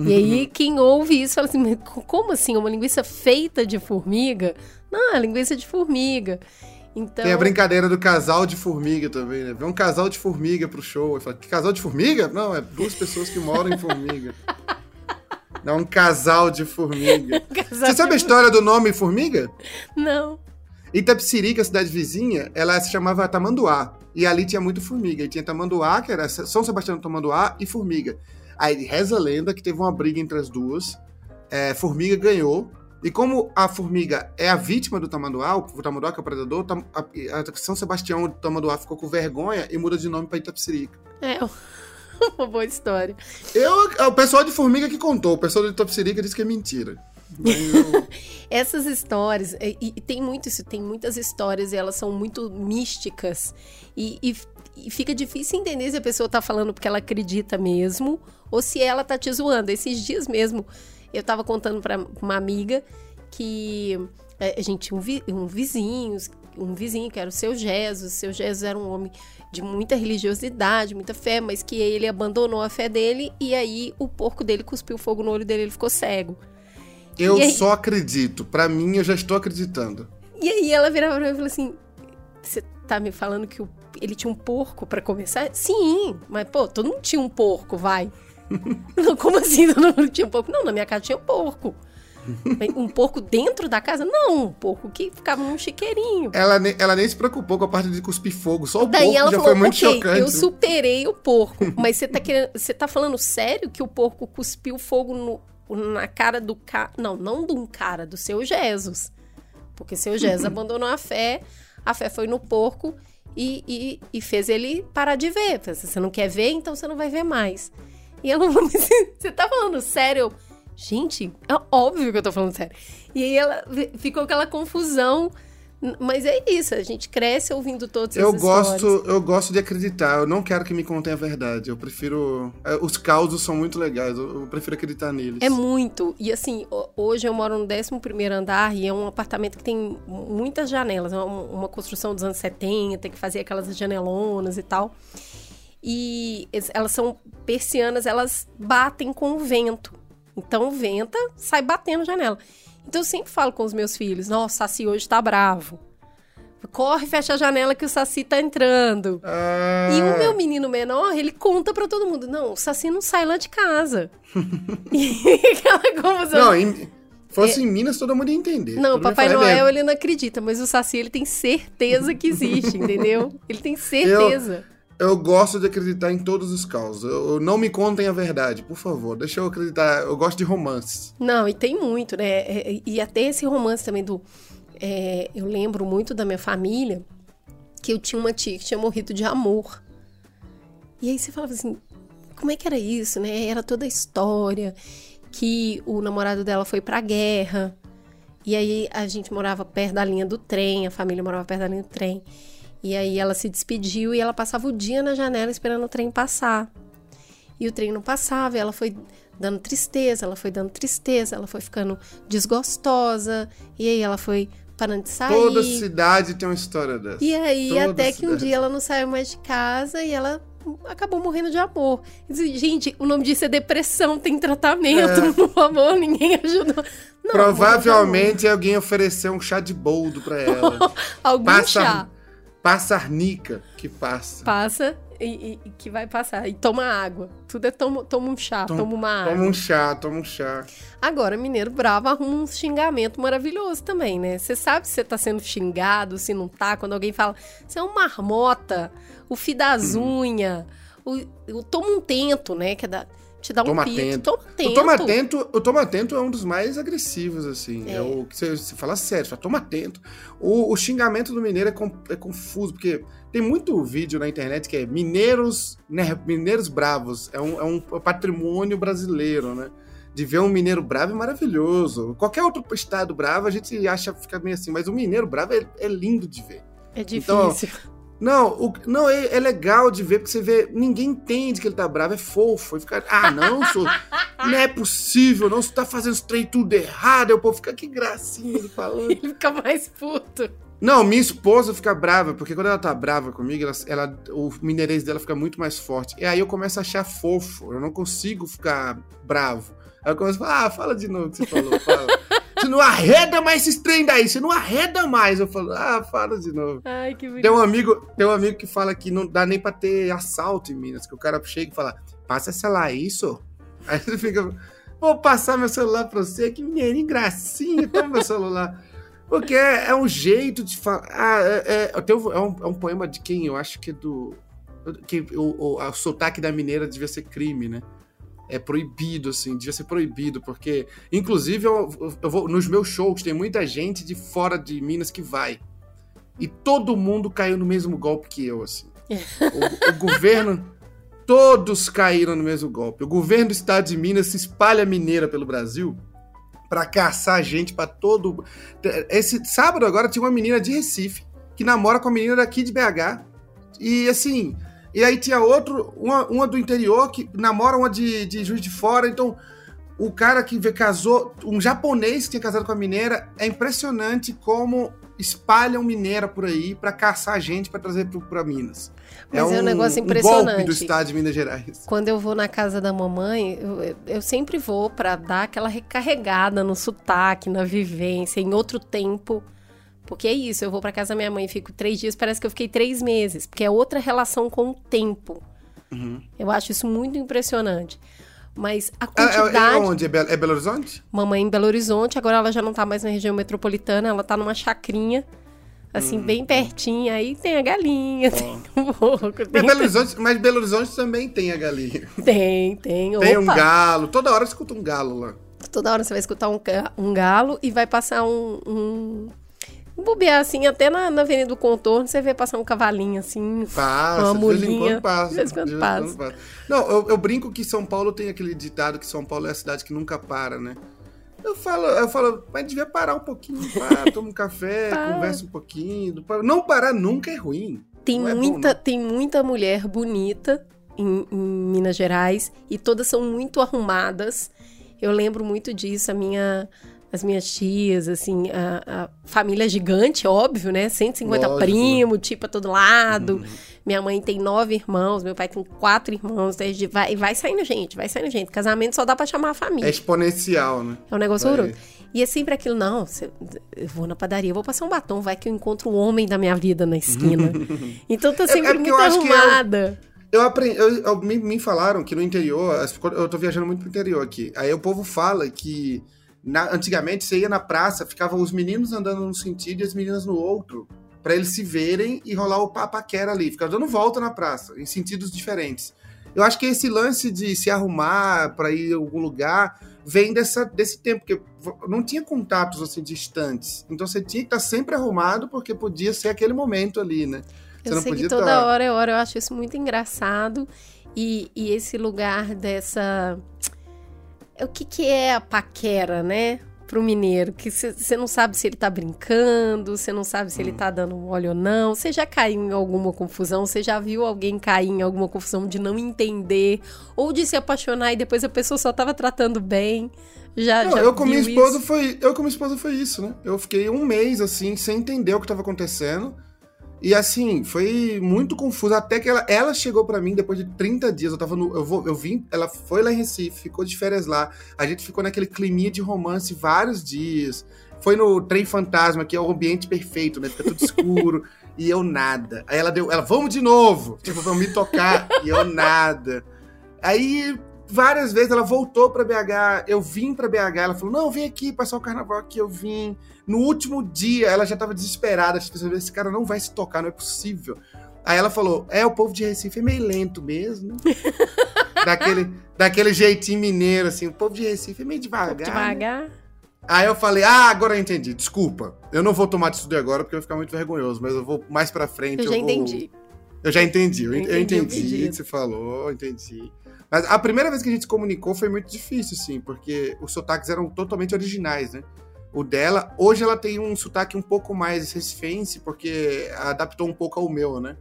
[SPEAKER 1] E aí, quem ouve isso fala assim, "Mas co- como assim? Uma linguiça feita de formiga? Não, é linguiça de formiga. Então,
[SPEAKER 2] Tem a brincadeira do casal de formiga também, né? Vê um casal de formiga pro show. E fala, que casal de formiga? Não, é duas pessoas que moram em formiga. *laughs* Não, um casal de formiga. *laughs* Você sabe a história do nome formiga?
[SPEAKER 1] Não.
[SPEAKER 2] Itapsirica, a cidade vizinha, ela se chamava Tamanduá. E ali tinha muito formiga. E tinha Tamanduá, que era São Sebastião do Tamanduá, e formiga. Aí reza a lenda que teve uma briga entre as duas. É, formiga ganhou. E como a formiga é a vítima do Tamanduá, o Tamanduá que é o predador, a, a São Sebastião do Tamanduá ficou com vergonha e muda de nome para Itapsirica.
[SPEAKER 1] É *laughs* uma boa história.
[SPEAKER 2] Eu, o pessoal de formiga que contou, o pessoal de Itapsirica disse que é mentira. Eu- *laughs*
[SPEAKER 1] Essas histórias, e, e tem muito isso, tem muitas histórias e elas são muito místicas. E, e- e fica difícil entender se a pessoa tá falando porque ela acredita mesmo ou se ela tá te zoando. Esses dias mesmo, eu tava contando pra uma amiga que é, a gente tinha um, vi- um vizinho, um vizinho que era o seu Jesus. O seu Jesus era um homem de muita religiosidade, muita fé, mas que ele abandonou a fé dele e aí o porco dele cuspiu fogo no olho dele, ele ficou cego.
[SPEAKER 2] eu
[SPEAKER 1] E aí-
[SPEAKER 2] só acredito. Pra mim, eu já estou acreditando.
[SPEAKER 1] E aí ela virava pra mim e falou assim: Você tá me falando que o- ele tinha um porco pra começar? Sim, mas pô, todo mundo tinha um porco, vai. *laughs* Não, como assim todo mundo tinha um porco? Não, na minha casa tinha porco. Um porco dentro da casa? Não, um porco que ficava num chiqueirinho.
[SPEAKER 2] Ela, ela nem se preocupou com a parte de cuspir fogo, só o
[SPEAKER 1] Daí
[SPEAKER 2] porco
[SPEAKER 1] ela
[SPEAKER 2] já
[SPEAKER 1] falou,
[SPEAKER 2] foi muito
[SPEAKER 1] ok,
[SPEAKER 2] chocante.
[SPEAKER 1] eu superei o porco. *laughs* Mas você tá querendo. Você tá falando sério que o porco cuspiu fogo no- na cara do cara. Não, não de um cara, do seu Jesus. Porque seu Jesus *laughs* abandonou a fé, a fé foi no porco e, e, e fez ele parar de ver. Você não quer ver, então você não vai ver mais. E ela falou *laughs* você tá falando sério? Gente, é óbvio que eu tô falando sério. E aí ela ficou aquela confusão. Mas é isso, a gente cresce ouvindo todas
[SPEAKER 2] Eu
[SPEAKER 1] histórias.
[SPEAKER 2] gosto, eu gosto de acreditar. Eu não quero que me contem a verdade. Eu prefiro. é, Os causos são muito legais. Eu, prefiro acreditar neles.
[SPEAKER 1] É muito. E assim, ho- hoje eu moro no 11 andar e é um apartamento que tem muitas janelas. É uma, construção dos anos 70, que fazia aquelas janelonas e tal. E elas são persianas, elas batem com o vento. Então venta, sai batendo janela. Então eu sempre falo com os meus filhos: Nossa, o Saci hoje tá bravo. Corre, fecha a janela que o Saci tá entrando.
[SPEAKER 2] Ah,
[SPEAKER 1] E o meu menino menor, ele conta pra todo mundo: Não, o Saci não sai lá de casa. *laughs* e aquela confusão.
[SPEAKER 2] Não, em, fosse em Minas, todo mundo ia entender.
[SPEAKER 1] Não,
[SPEAKER 2] Todo
[SPEAKER 1] Papai
[SPEAKER 2] "É
[SPEAKER 1] Noel,
[SPEAKER 2] mesmo."
[SPEAKER 1] ele não acredita, mas o Saci, ele tem certeza que existe, *laughs* entendeu? Ele tem certeza.
[SPEAKER 2] Eu gosto de acreditar em todos os causos. Eu, eu- não me contem a verdade, por favor. Deixa eu acreditar. Eu gosto de romances.
[SPEAKER 1] Não, e tem muito, né? É, E até esse romance também do. é, eu lembro muito da minha família que eu tinha uma tia que tinha morrido de amor. E aí você falava assim, como é que era isso, né? Era toda a história que o namorado dela foi pra guerra. E aí a gente morava perto da linha do trem, a família morava perto da linha do trem. E aí ela se despediu e ela passava o dia na janela esperando o trem passar. E o trem não passava, e ela foi dando tristeza, ela foi dando tristeza, ela foi ficando desgostosa, e aí ela foi parando de sair.
[SPEAKER 2] Toda cidade tem uma história dessa.
[SPEAKER 1] E aí,
[SPEAKER 2] Toda
[SPEAKER 1] até que um dia ela não saiu mais de casa e ela acabou morrendo de amor. Gente, o nome disso é depressão, tem tratamento,
[SPEAKER 2] É. *laughs*
[SPEAKER 1] por favor, ninguém ajudou. Não,
[SPEAKER 2] Provavelmente alguém ofereceu um chá de boldo pra ela. *laughs*
[SPEAKER 1] algum
[SPEAKER 2] Passa,
[SPEAKER 1] chá
[SPEAKER 2] passa arnica que passa.
[SPEAKER 1] passa e, e- que vai passar. E toma água. Tudo é toma, toma um chá,
[SPEAKER 2] Toma-
[SPEAKER 1] toma uma água.
[SPEAKER 2] Toma um chá, toma um chá.
[SPEAKER 1] Agora, Mineiro Bravo arruma um xingamento maravilhoso também, né? Você sabe se você tá sendo xingado, se não tá, quando alguém fala, você é um marmota, o fi das
[SPEAKER 2] Uhum.
[SPEAKER 1] unhas, o, o toma um tento, né? Que é da, te dá um
[SPEAKER 2] Toma
[SPEAKER 1] pito.
[SPEAKER 2] atento.
[SPEAKER 1] Toma atento.
[SPEAKER 2] O toma atento, o toma atento é um dos mais agressivos, assim. É,
[SPEAKER 1] É.
[SPEAKER 2] o que você, você fala sério, você fala, toma atento. O, o xingamento do mineiro é, com- é confuso, porque tem muito vídeo na internet que é mineiros, né, mineiros bravos. É um, é um patrimônio brasileiro, né? De ver um mineiro bravo é maravilhoso. Qualquer outro estado bravo a gente acha fica meio assim, mas o mineiro bravo é, é lindo de ver.
[SPEAKER 1] É
[SPEAKER 2] Então,
[SPEAKER 1] difícil.
[SPEAKER 2] Não, o- não é, é legal de ver, porque você vê, ninguém entende que ele tá bravo, é fofo. E fica, ah, não, sou, não é possível, não, você tá fazendo os trem tudo errado. Aí o povo fica, que gracinha ele falando. *laughs*
[SPEAKER 1] Ele fica mais puto.
[SPEAKER 2] Não, minha esposa fica brava, porque quando ela tá brava comigo, ela, ela- o mineirês dela fica muito mais forte. E aí eu começo a achar fofo, eu não consigo ficar bravo. Aí eu começo a falar, ah, fala de novo o que você falou, fala. *laughs* Você não arreda mais esses trem daí, você não arreda mais. Eu falo, ah, fala de novo.
[SPEAKER 1] Ai, que bonito.
[SPEAKER 2] Tem um amigo, tem um amigo que fala que não dá nem pra ter assalto em Minas, que o cara chega e fala, passa essa lá, isso? Aí você fica, vou passar meu celular pra você, que mineirinho gracinha, toma meu celular. Porque é, é um jeito de falar. Ah, é, é, um- é um, é um poema de quem? Eu acho que é do. Que o, o, o sotaque da mineira devia ser crime, né? É proibido, assim, devia ser proibido, porque, inclusive, eu, eu vou, nos meus shows tem muita gente de fora de Minas que vai. E todo mundo caiu no mesmo golpe que eu, assim. *laughs* O, o governo. Todos caíram no mesmo golpe. O governo do estado de Minas se espalha mineira pelo Brasil pra caçar gente pra todo. Esse sábado agora tinha uma menina de Recife que namora com a menina daqui de BH. E assim. E aí tinha outro, uma, uma do interior que namora uma de, de Juiz de Fora. Então, o cara que casou, um japonês que tinha casado com a mineira, é impressionante como espalham mineira por aí pra caçar gente pra trazer pro, pra Minas.
[SPEAKER 1] Mas é um negócio
[SPEAKER 2] Um golpe
[SPEAKER 1] impressionante.
[SPEAKER 2] do estado de Minas Gerais.
[SPEAKER 1] Quando eu vou na casa da mamãe, eu, eu sempre vou pra dar aquela recarregada no sotaque, na vivência, em outro tempo. Porque é isso, eu vou pra casa da minha mãe e fico três dias, parece que eu fiquei três meses. Porque é outra relação com o tempo.
[SPEAKER 2] Uhum.
[SPEAKER 1] Eu acho isso muito impressionante. Mas a
[SPEAKER 2] É, é,
[SPEAKER 1] quantidade.
[SPEAKER 2] é onde? É Belo, é Belo Horizonte?
[SPEAKER 1] Mamãe em Belo Horizonte, agora ela já não tá mais na região metropolitana, ela tá numa chacrinha, assim, bem pertinho. Aí tem a galinha, tem um porco,
[SPEAKER 2] Mas
[SPEAKER 1] tem,
[SPEAKER 2] Belo, Horizonte, mas Belo Horizonte também tem a galinha. *laughs*
[SPEAKER 1] tem, tem.
[SPEAKER 2] Tem um
[SPEAKER 1] Opa!
[SPEAKER 2] galo. Toda hora você escuta um galo lá.
[SPEAKER 1] Toda hora você vai escutar um, um galo e vai passar um. um... bobear assim, até na, na Avenida do Contorno, você vê passar um cavalinho assim.
[SPEAKER 2] Passa,
[SPEAKER 1] Uma
[SPEAKER 2] de vez em
[SPEAKER 1] mulinha,
[SPEAKER 2] quando passa.
[SPEAKER 1] de vez em quando passa.
[SPEAKER 2] Não, eu, eu brinco que São Paulo tem aquele ditado que São Paulo é a cidade que nunca para, né? Eu falo, eu falo, mas devia parar um pouquinho, para, *laughs* toma um café, conversa um pouquinho. Não parar nunca é ruim.
[SPEAKER 1] Tem,
[SPEAKER 2] Não é bom,
[SPEAKER 1] muita, tem muita mulher bonita em, em Minas Gerais e todas são muito arrumadas. Eu lembro muito disso, a minha, as minhas tias, assim, a, a família gigante, óbvio, né? 150
[SPEAKER 2] Lógico,
[SPEAKER 1] primos, tipo a todo lado.
[SPEAKER 2] Uhum.
[SPEAKER 1] Minha mãe tem nove irmãos, meu pai tem quatro irmãos. Então a gente vai, vai saindo gente, vai saindo gente. Casamento só dá pra chamar a
[SPEAKER 2] É
[SPEAKER 1] família.
[SPEAKER 2] exponencial, né?
[SPEAKER 1] É um negócio horroroso. E é sempre aquilo, não, eu vou na padaria, eu vou passar um batom, vai que eu encontro o homem da minha vida na esquina. *laughs* então tá sempre
[SPEAKER 2] é porque
[SPEAKER 1] muito arrumada.
[SPEAKER 2] Eu aprendi, eu, eu- me, me falaram que no interior, eu tô viajando muito pro interior aqui. Aí o povo fala que na- antigamente você ia na praça, ficavam os meninos andando num sentido e as meninas no outro, Pra eles se verem e rolar o papaquera ali, ficar dando volta na praça, em sentidos diferentes. Eu acho que esse lance de se arrumar pra ir a algum lugar vem dessa, desse tempo, porque não tinha contatos assim distantes. Então você tinha que estar sempre arrumado, porque podia ser aquele momento ali, né? Você
[SPEAKER 1] Eu
[SPEAKER 2] não
[SPEAKER 1] sei que toda
[SPEAKER 2] tá-
[SPEAKER 1] hora é hora, eu acho isso muito engraçado. E, e esse lugar dessa. O que, que é a paquera, né? Pro mineiro, que você não sabe se ele tá brincando, você não sabe se ele
[SPEAKER 2] Hum.
[SPEAKER 1] tá dando mole ou não. Você já caiu em alguma confusão? Você já viu alguém cair em alguma confusão de não entender? Ou de se apaixonar e depois a pessoa só tava tratando bem? Já,
[SPEAKER 2] Não,
[SPEAKER 1] já
[SPEAKER 2] eu com minha esposa
[SPEAKER 1] isso?
[SPEAKER 2] foi. Eu com minha esposa foi isso, né? Eu fiquei um mês assim, sem entender o que estava acontecendo. E assim, foi muito confuso. Até que ela, ela chegou pra mim depois de 30 dias. Eu tava no. Eu, vou, eu vim. Ela foi lá em Recife, ficou de férias lá. A gente ficou naquele climinha de romance vários dias. Foi no trem fantasma, que é o ambiente perfeito, né? Fica tudo escuro. *laughs* e eu nada. Aí ela deu. Ela, vamos de novo! Tipo, pra me tocar. e eu nada. Aí várias vezes ela voltou pra BH, eu vim pra BH, ela falou: "Não, vem aqui passar o carnaval aqui", eu vim. No último dia, ela já tava desesperada, tipo, esse cara não vai se tocar, não é possível. Aí ela falou: "É, o povo de Recife é meio lento mesmo". *laughs* daquele, daquele jeitinho mineiro, assim. O povo de Recife é meio devagar. né?
[SPEAKER 1] Devagar.
[SPEAKER 2] Aí eu falei, ah, agora eu entendi. Desculpa. Eu não vou tomar atitude agora porque vai ficar muito vergonhoso, mas eu vou mais pra frente.
[SPEAKER 1] Eu já
[SPEAKER 2] vou-
[SPEAKER 1] entendi.
[SPEAKER 2] Eu já entendi. Eu,
[SPEAKER 1] Eu
[SPEAKER 2] eu
[SPEAKER 1] entendi
[SPEAKER 2] entendi o que você falou, eu entendi. Mas a primeira vez que a gente se comunicou foi muito difícil, assim, porque os sotaques eram totalmente originais, né? O dela, hoje ela tem um sotaque um pouco mais recifense, porque adaptou um pouco ao meu, né?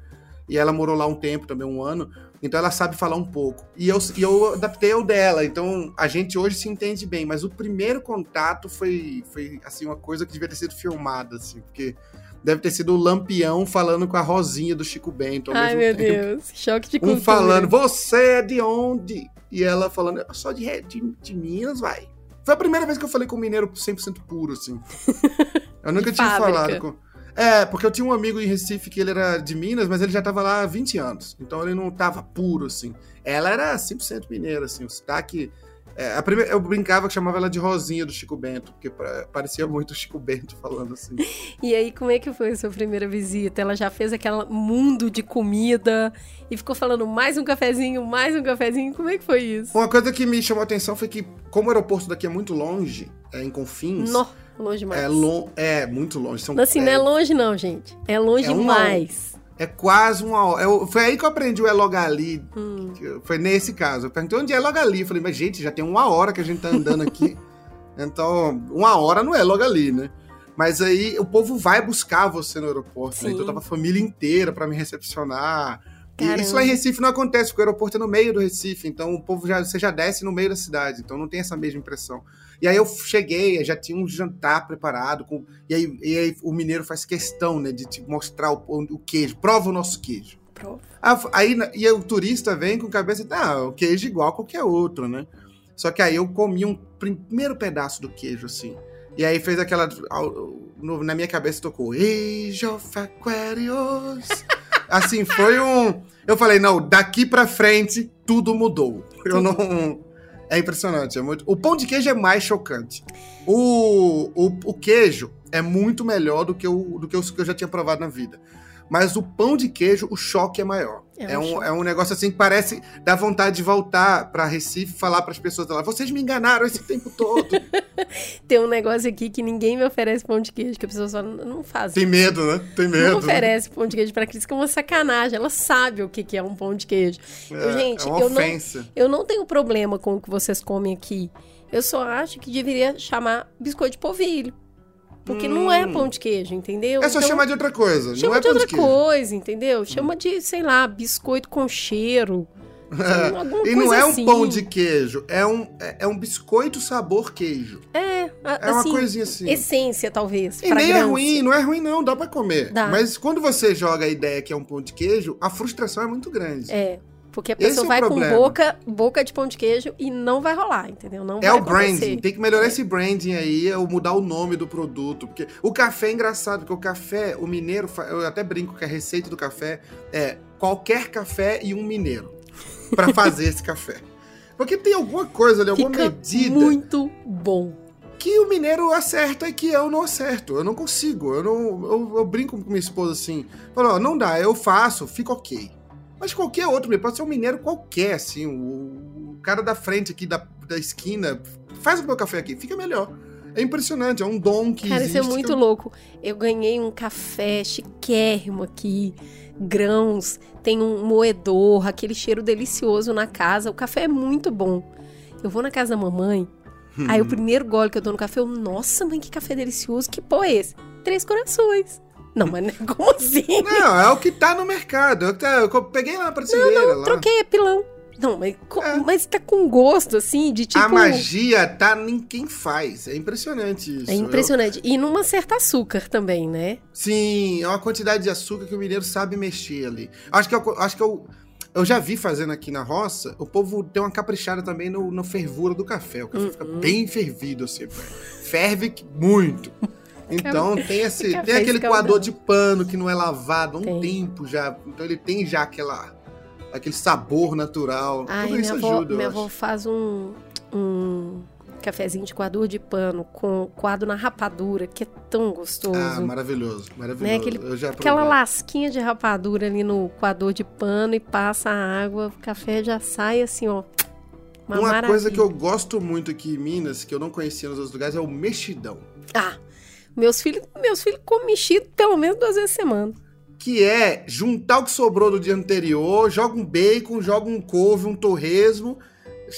[SPEAKER 2] E ela morou lá um tempo, também um ano, então ela sabe falar um pouco. E eu, e eu adaptei ao dela, então a gente hoje se entende bem, mas o primeiro contato foi, foi assim, uma coisa que devia ter sido filmada, assim, porque deve ter sido o Lampião falando com a Rosinha do Chico Bento ao
[SPEAKER 1] Ai, meu
[SPEAKER 2] tempo.
[SPEAKER 1] Deus. Choque de cultura.
[SPEAKER 2] Um falando, você é de onde? E ela falando, sou de, de, de Minas, vai. Foi a primeira vez que eu falei com um mineiro 100% puro, assim. *laughs* Eu nunca tinha
[SPEAKER 1] fábrica.
[SPEAKER 2] falado com... É, porque eu tinha um amigo em Recife que ele era de Minas, mas ele já tava lá há 20 anos. Então ele não tava puro, assim. Ela era 100% mineira, assim. O sotaque... é, a primeira, eu brincava que chamava ela de Rosinha do Chico Bento, porque pra- parecia muito o Chico Bento falando assim. *laughs*
[SPEAKER 1] E aí, como é que foi a sua primeira visita? Ela já fez aquele mundo de comida e ficou falando mais um cafezinho, mais um cafezinho. Como é que foi isso?
[SPEAKER 2] Uma coisa que me chamou a atenção foi que, como o aeroporto daqui é muito longe, é em Confins...
[SPEAKER 1] Nó, longe demais.
[SPEAKER 2] É, lo é muito longe. São,
[SPEAKER 1] Assim, não é longe não, gente. É longe
[SPEAKER 2] É
[SPEAKER 1] demais.
[SPEAKER 2] É quase uma hora. Eu- foi aí que eu aprendi o é logo ali.
[SPEAKER 1] Hum.
[SPEAKER 2] Foi nesse caso. Eu perguntei onde é logo ali. Eu falei, mas gente, já tem uma hora que a gente tá andando aqui. *laughs* então, uma hora não é logo ali, né? Mas aí o povo vai buscar você no aeroporto. Né? Então tava a família inteira pra me recepcionar. E isso lá em Recife não acontece, porque o aeroporto é no meio do Recife, então o povo já, você já desce no meio da cidade, então não tem essa mesma impressão. E aí eu cheguei, já tinha um jantar preparado, com, e, aí, e aí o mineiro faz questão, né, de te mostrar o, o queijo, prova o nosso queijo.
[SPEAKER 1] Prova.
[SPEAKER 2] Aí, e aí o turista vem com cabeça, ah, o queijo é igual a qualquer outro, né? Só que aí eu comi um primeiro pedaço do queijo, assim. E aí fez aquela. na minha cabeça tocou Age Aquarius. *laughs* assim, foi um. Eu falei, não, daqui pra frente tudo mudou. Eu não. É impressionante. É muito... O pão de queijo é mais chocante. O, o, o queijo é muito melhor do que, o, do que os que eu já tinha provado na vida. Mas o pão de queijo, o choque é maior.
[SPEAKER 1] É
[SPEAKER 2] É,
[SPEAKER 1] um choque.
[SPEAKER 2] é um negócio assim que parece dar vontade de voltar pra Recife e falar pras pessoas lá: vocês me enganaram esse tempo todo. *laughs*
[SPEAKER 1] Tem um negócio aqui que ninguém me oferece pão de queijo, que as pessoas falam, não faz.
[SPEAKER 2] Tem medo, né? Tem medo.
[SPEAKER 1] Não
[SPEAKER 2] né?
[SPEAKER 1] oferece pão de queijo pra Cris, que é uma sacanagem. Ela sabe o que que é um pão de queijo. Eu, gente,
[SPEAKER 2] é
[SPEAKER 1] eu não, eu não tenho problema com o que vocês comem aqui. Eu só acho que deveria chamar biscoito de polvilho. Porque não é
[SPEAKER 2] Hum.
[SPEAKER 1] pão de queijo, entendeu?
[SPEAKER 2] É só
[SPEAKER 1] Então,
[SPEAKER 2] chamar de outra coisa.
[SPEAKER 1] chama
[SPEAKER 2] não é
[SPEAKER 1] de outra
[SPEAKER 2] de
[SPEAKER 1] coisa, entendeu? Chama de, sei lá, biscoito com cheiro. *laughs* alguma
[SPEAKER 2] E não é um
[SPEAKER 1] assim.
[SPEAKER 2] pão de queijo, é um, é, é um biscoito sabor queijo.
[SPEAKER 1] É, a-
[SPEAKER 2] É uma
[SPEAKER 1] assim,
[SPEAKER 2] coisinha assim.
[SPEAKER 1] essência, talvez.
[SPEAKER 2] E nem é ruim, não é ruim não, dá pra comer.
[SPEAKER 1] Dá.
[SPEAKER 2] Mas quando você joga a ideia que é um pão de queijo, a frustração é muito grande.
[SPEAKER 1] É, porque a pessoa
[SPEAKER 2] é
[SPEAKER 1] vai com
[SPEAKER 2] problema.
[SPEAKER 1] boca, boca de pão de queijo e não vai rolar, entendeu? Não
[SPEAKER 2] É o branding,
[SPEAKER 1] acontecer.
[SPEAKER 2] tem que melhorar esse branding aí, é o mudar o nome do produto. Porque o café é engraçado, porque o café, o mineiro, eu até brinco que a receita do café é qualquer café e um mineiro pra *laughs* fazer esse café. Porque tem alguma coisa ali, alguma
[SPEAKER 1] Fica
[SPEAKER 2] medida
[SPEAKER 1] muito bom.
[SPEAKER 2] que o mineiro acerta e que eu não acerto. Eu não consigo. Eu, não, eu, eu brinco com minha esposa assim. Falo, ó, não dá, eu faço, fica ok. Mas qualquer outro, pode ser um mineiro qualquer, assim. O, o cara da frente aqui, da, da esquina, faz o meu café aqui, fica melhor. É impressionante, é um dom que
[SPEAKER 1] Cara,
[SPEAKER 2] existe.
[SPEAKER 1] isso é muito
[SPEAKER 2] eu-
[SPEAKER 1] louco. Eu ganhei um café chiquérrimo aqui, grãos, tem um moedor, aquele cheiro delicioso na casa. O café é muito bom. Eu vou na casa da mamãe, aí o
[SPEAKER 2] Uhum.
[SPEAKER 1] primeiro gole que eu dou no café, eu, nossa, mãe, que café delicioso, que pô é esse? Três corações. Não, mas *laughs* como assim?
[SPEAKER 2] Não, é o que tá no mercado. é tá- Eu peguei lá na prateleira. lá.
[SPEAKER 1] Troquei, é pilão. Não, mas,
[SPEAKER 2] É.
[SPEAKER 1] mas tá com gosto, assim, de tipo...
[SPEAKER 2] A magia tá em quem faz. É impressionante isso.
[SPEAKER 1] É impressionante. E numa certa açúcar também, né?
[SPEAKER 2] Sim, é uma quantidade de açúcar que o mineiro sabe mexer ali. Acho que eu, acho que eu, eu já vi fazendo aqui na roça, o povo tem uma caprichada também no, na fervura do café. O café fica
[SPEAKER 1] Uhum.
[SPEAKER 2] bem fervido, assim, ferve muito. Então tem esse, tem aquele coador de pano que não é lavado há um
[SPEAKER 1] Tem.
[SPEAKER 2] tempo já. Então ele tem já aquela aquele sabor natural.
[SPEAKER 1] Ai,
[SPEAKER 2] Tudo isso
[SPEAKER 1] avó,
[SPEAKER 2] ajuda,
[SPEAKER 1] minha avó faz um, um cafezinho de coador de pano com coado na rapadura, que é tão gostoso.
[SPEAKER 2] Ah, maravilhoso, maravilhoso.
[SPEAKER 1] Né, aquele- Aquela lasquinha de rapadura ali no coador de pano e passa a água, o café já sai assim, ó, Uma,
[SPEAKER 2] Uma coisa que eu gosto muito aqui em Minas, que eu não conhecia nos outros lugares, é o mexidão.
[SPEAKER 1] Ah, meus filhos, meus filhos comem mexido pelo menos duas vezes a semana.
[SPEAKER 2] Que é juntar o que sobrou do dia anterior, joga um bacon, joga um couve, um torresmo,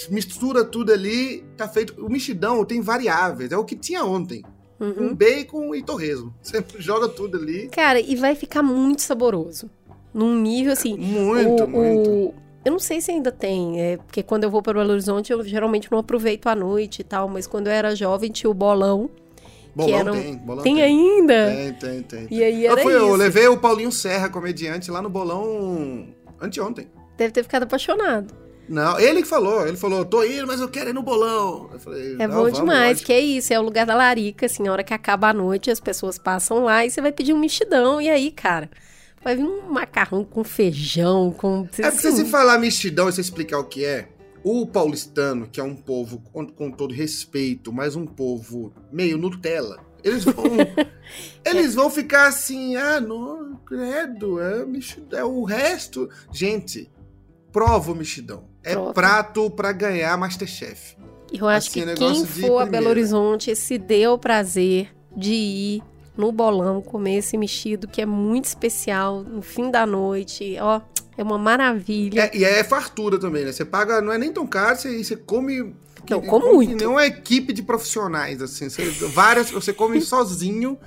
[SPEAKER 2] mistura tudo ali, tá feito. O mexidão tem variáveis, é o que tinha ontem.
[SPEAKER 1] Uhum.
[SPEAKER 2] Um bacon e torresmo. Você *laughs* joga tudo ali.
[SPEAKER 1] Cara, e vai ficar muito saboroso. Num nível assim.
[SPEAKER 2] Muito,
[SPEAKER 1] o-
[SPEAKER 2] muito.
[SPEAKER 1] o- eu não sei se ainda tem, é, porque quando eu vou para Belo Horizonte eu geralmente não aproveito a noite e tal, mas quando eu era jovem tinha o bolão.
[SPEAKER 2] Bolão
[SPEAKER 1] eram-
[SPEAKER 2] tem, bolão
[SPEAKER 1] tem ainda?
[SPEAKER 2] Tem, tem, tem.
[SPEAKER 1] E aí
[SPEAKER 2] Eu,
[SPEAKER 1] era
[SPEAKER 2] fui,
[SPEAKER 1] isso.
[SPEAKER 2] eu levei o Paulinho Serra, comediante, lá no bolão anteontem.
[SPEAKER 1] Deve ter ficado apaixonado.
[SPEAKER 2] Não, ele que falou, ele falou, tô indo, mas eu quero ir no bolão. Eu falei,
[SPEAKER 1] É
[SPEAKER 2] "Não,
[SPEAKER 1] bom
[SPEAKER 2] vamos,
[SPEAKER 1] demais,
[SPEAKER 2] lógico."
[SPEAKER 1] que é isso, é o lugar da larica, assim, a hora que acaba a noite, as pessoas passam lá e você vai pedir um mexidão, e aí, cara, vai vir um macarrão com feijão, com...
[SPEAKER 2] É porque se falar mexidão e você explicar o que é, o paulistano, que é um povo com, com todo respeito, mas um povo meio Nutella, eles vão, *laughs* eles vão ficar assim, ah, não, credo, é, é o resto. Gente, prova o mexidão. É
[SPEAKER 1] Prova.
[SPEAKER 2] prato pra ganhar Masterchef.
[SPEAKER 1] E eu acho
[SPEAKER 2] Assim,
[SPEAKER 1] que
[SPEAKER 2] negócio
[SPEAKER 1] quem for a Belo. Horizonte se dê o prazer de ir no bolão comer esse mexido, que é muito especial, no fim da noite, ó, é uma maravilha.
[SPEAKER 2] É, e é fartura também, né? Você paga, não é nem tão caro, você, você come.
[SPEAKER 1] Não, como muito.
[SPEAKER 2] nem uma equipe de profissionais, assim. Você, várias, você come *laughs* sozinho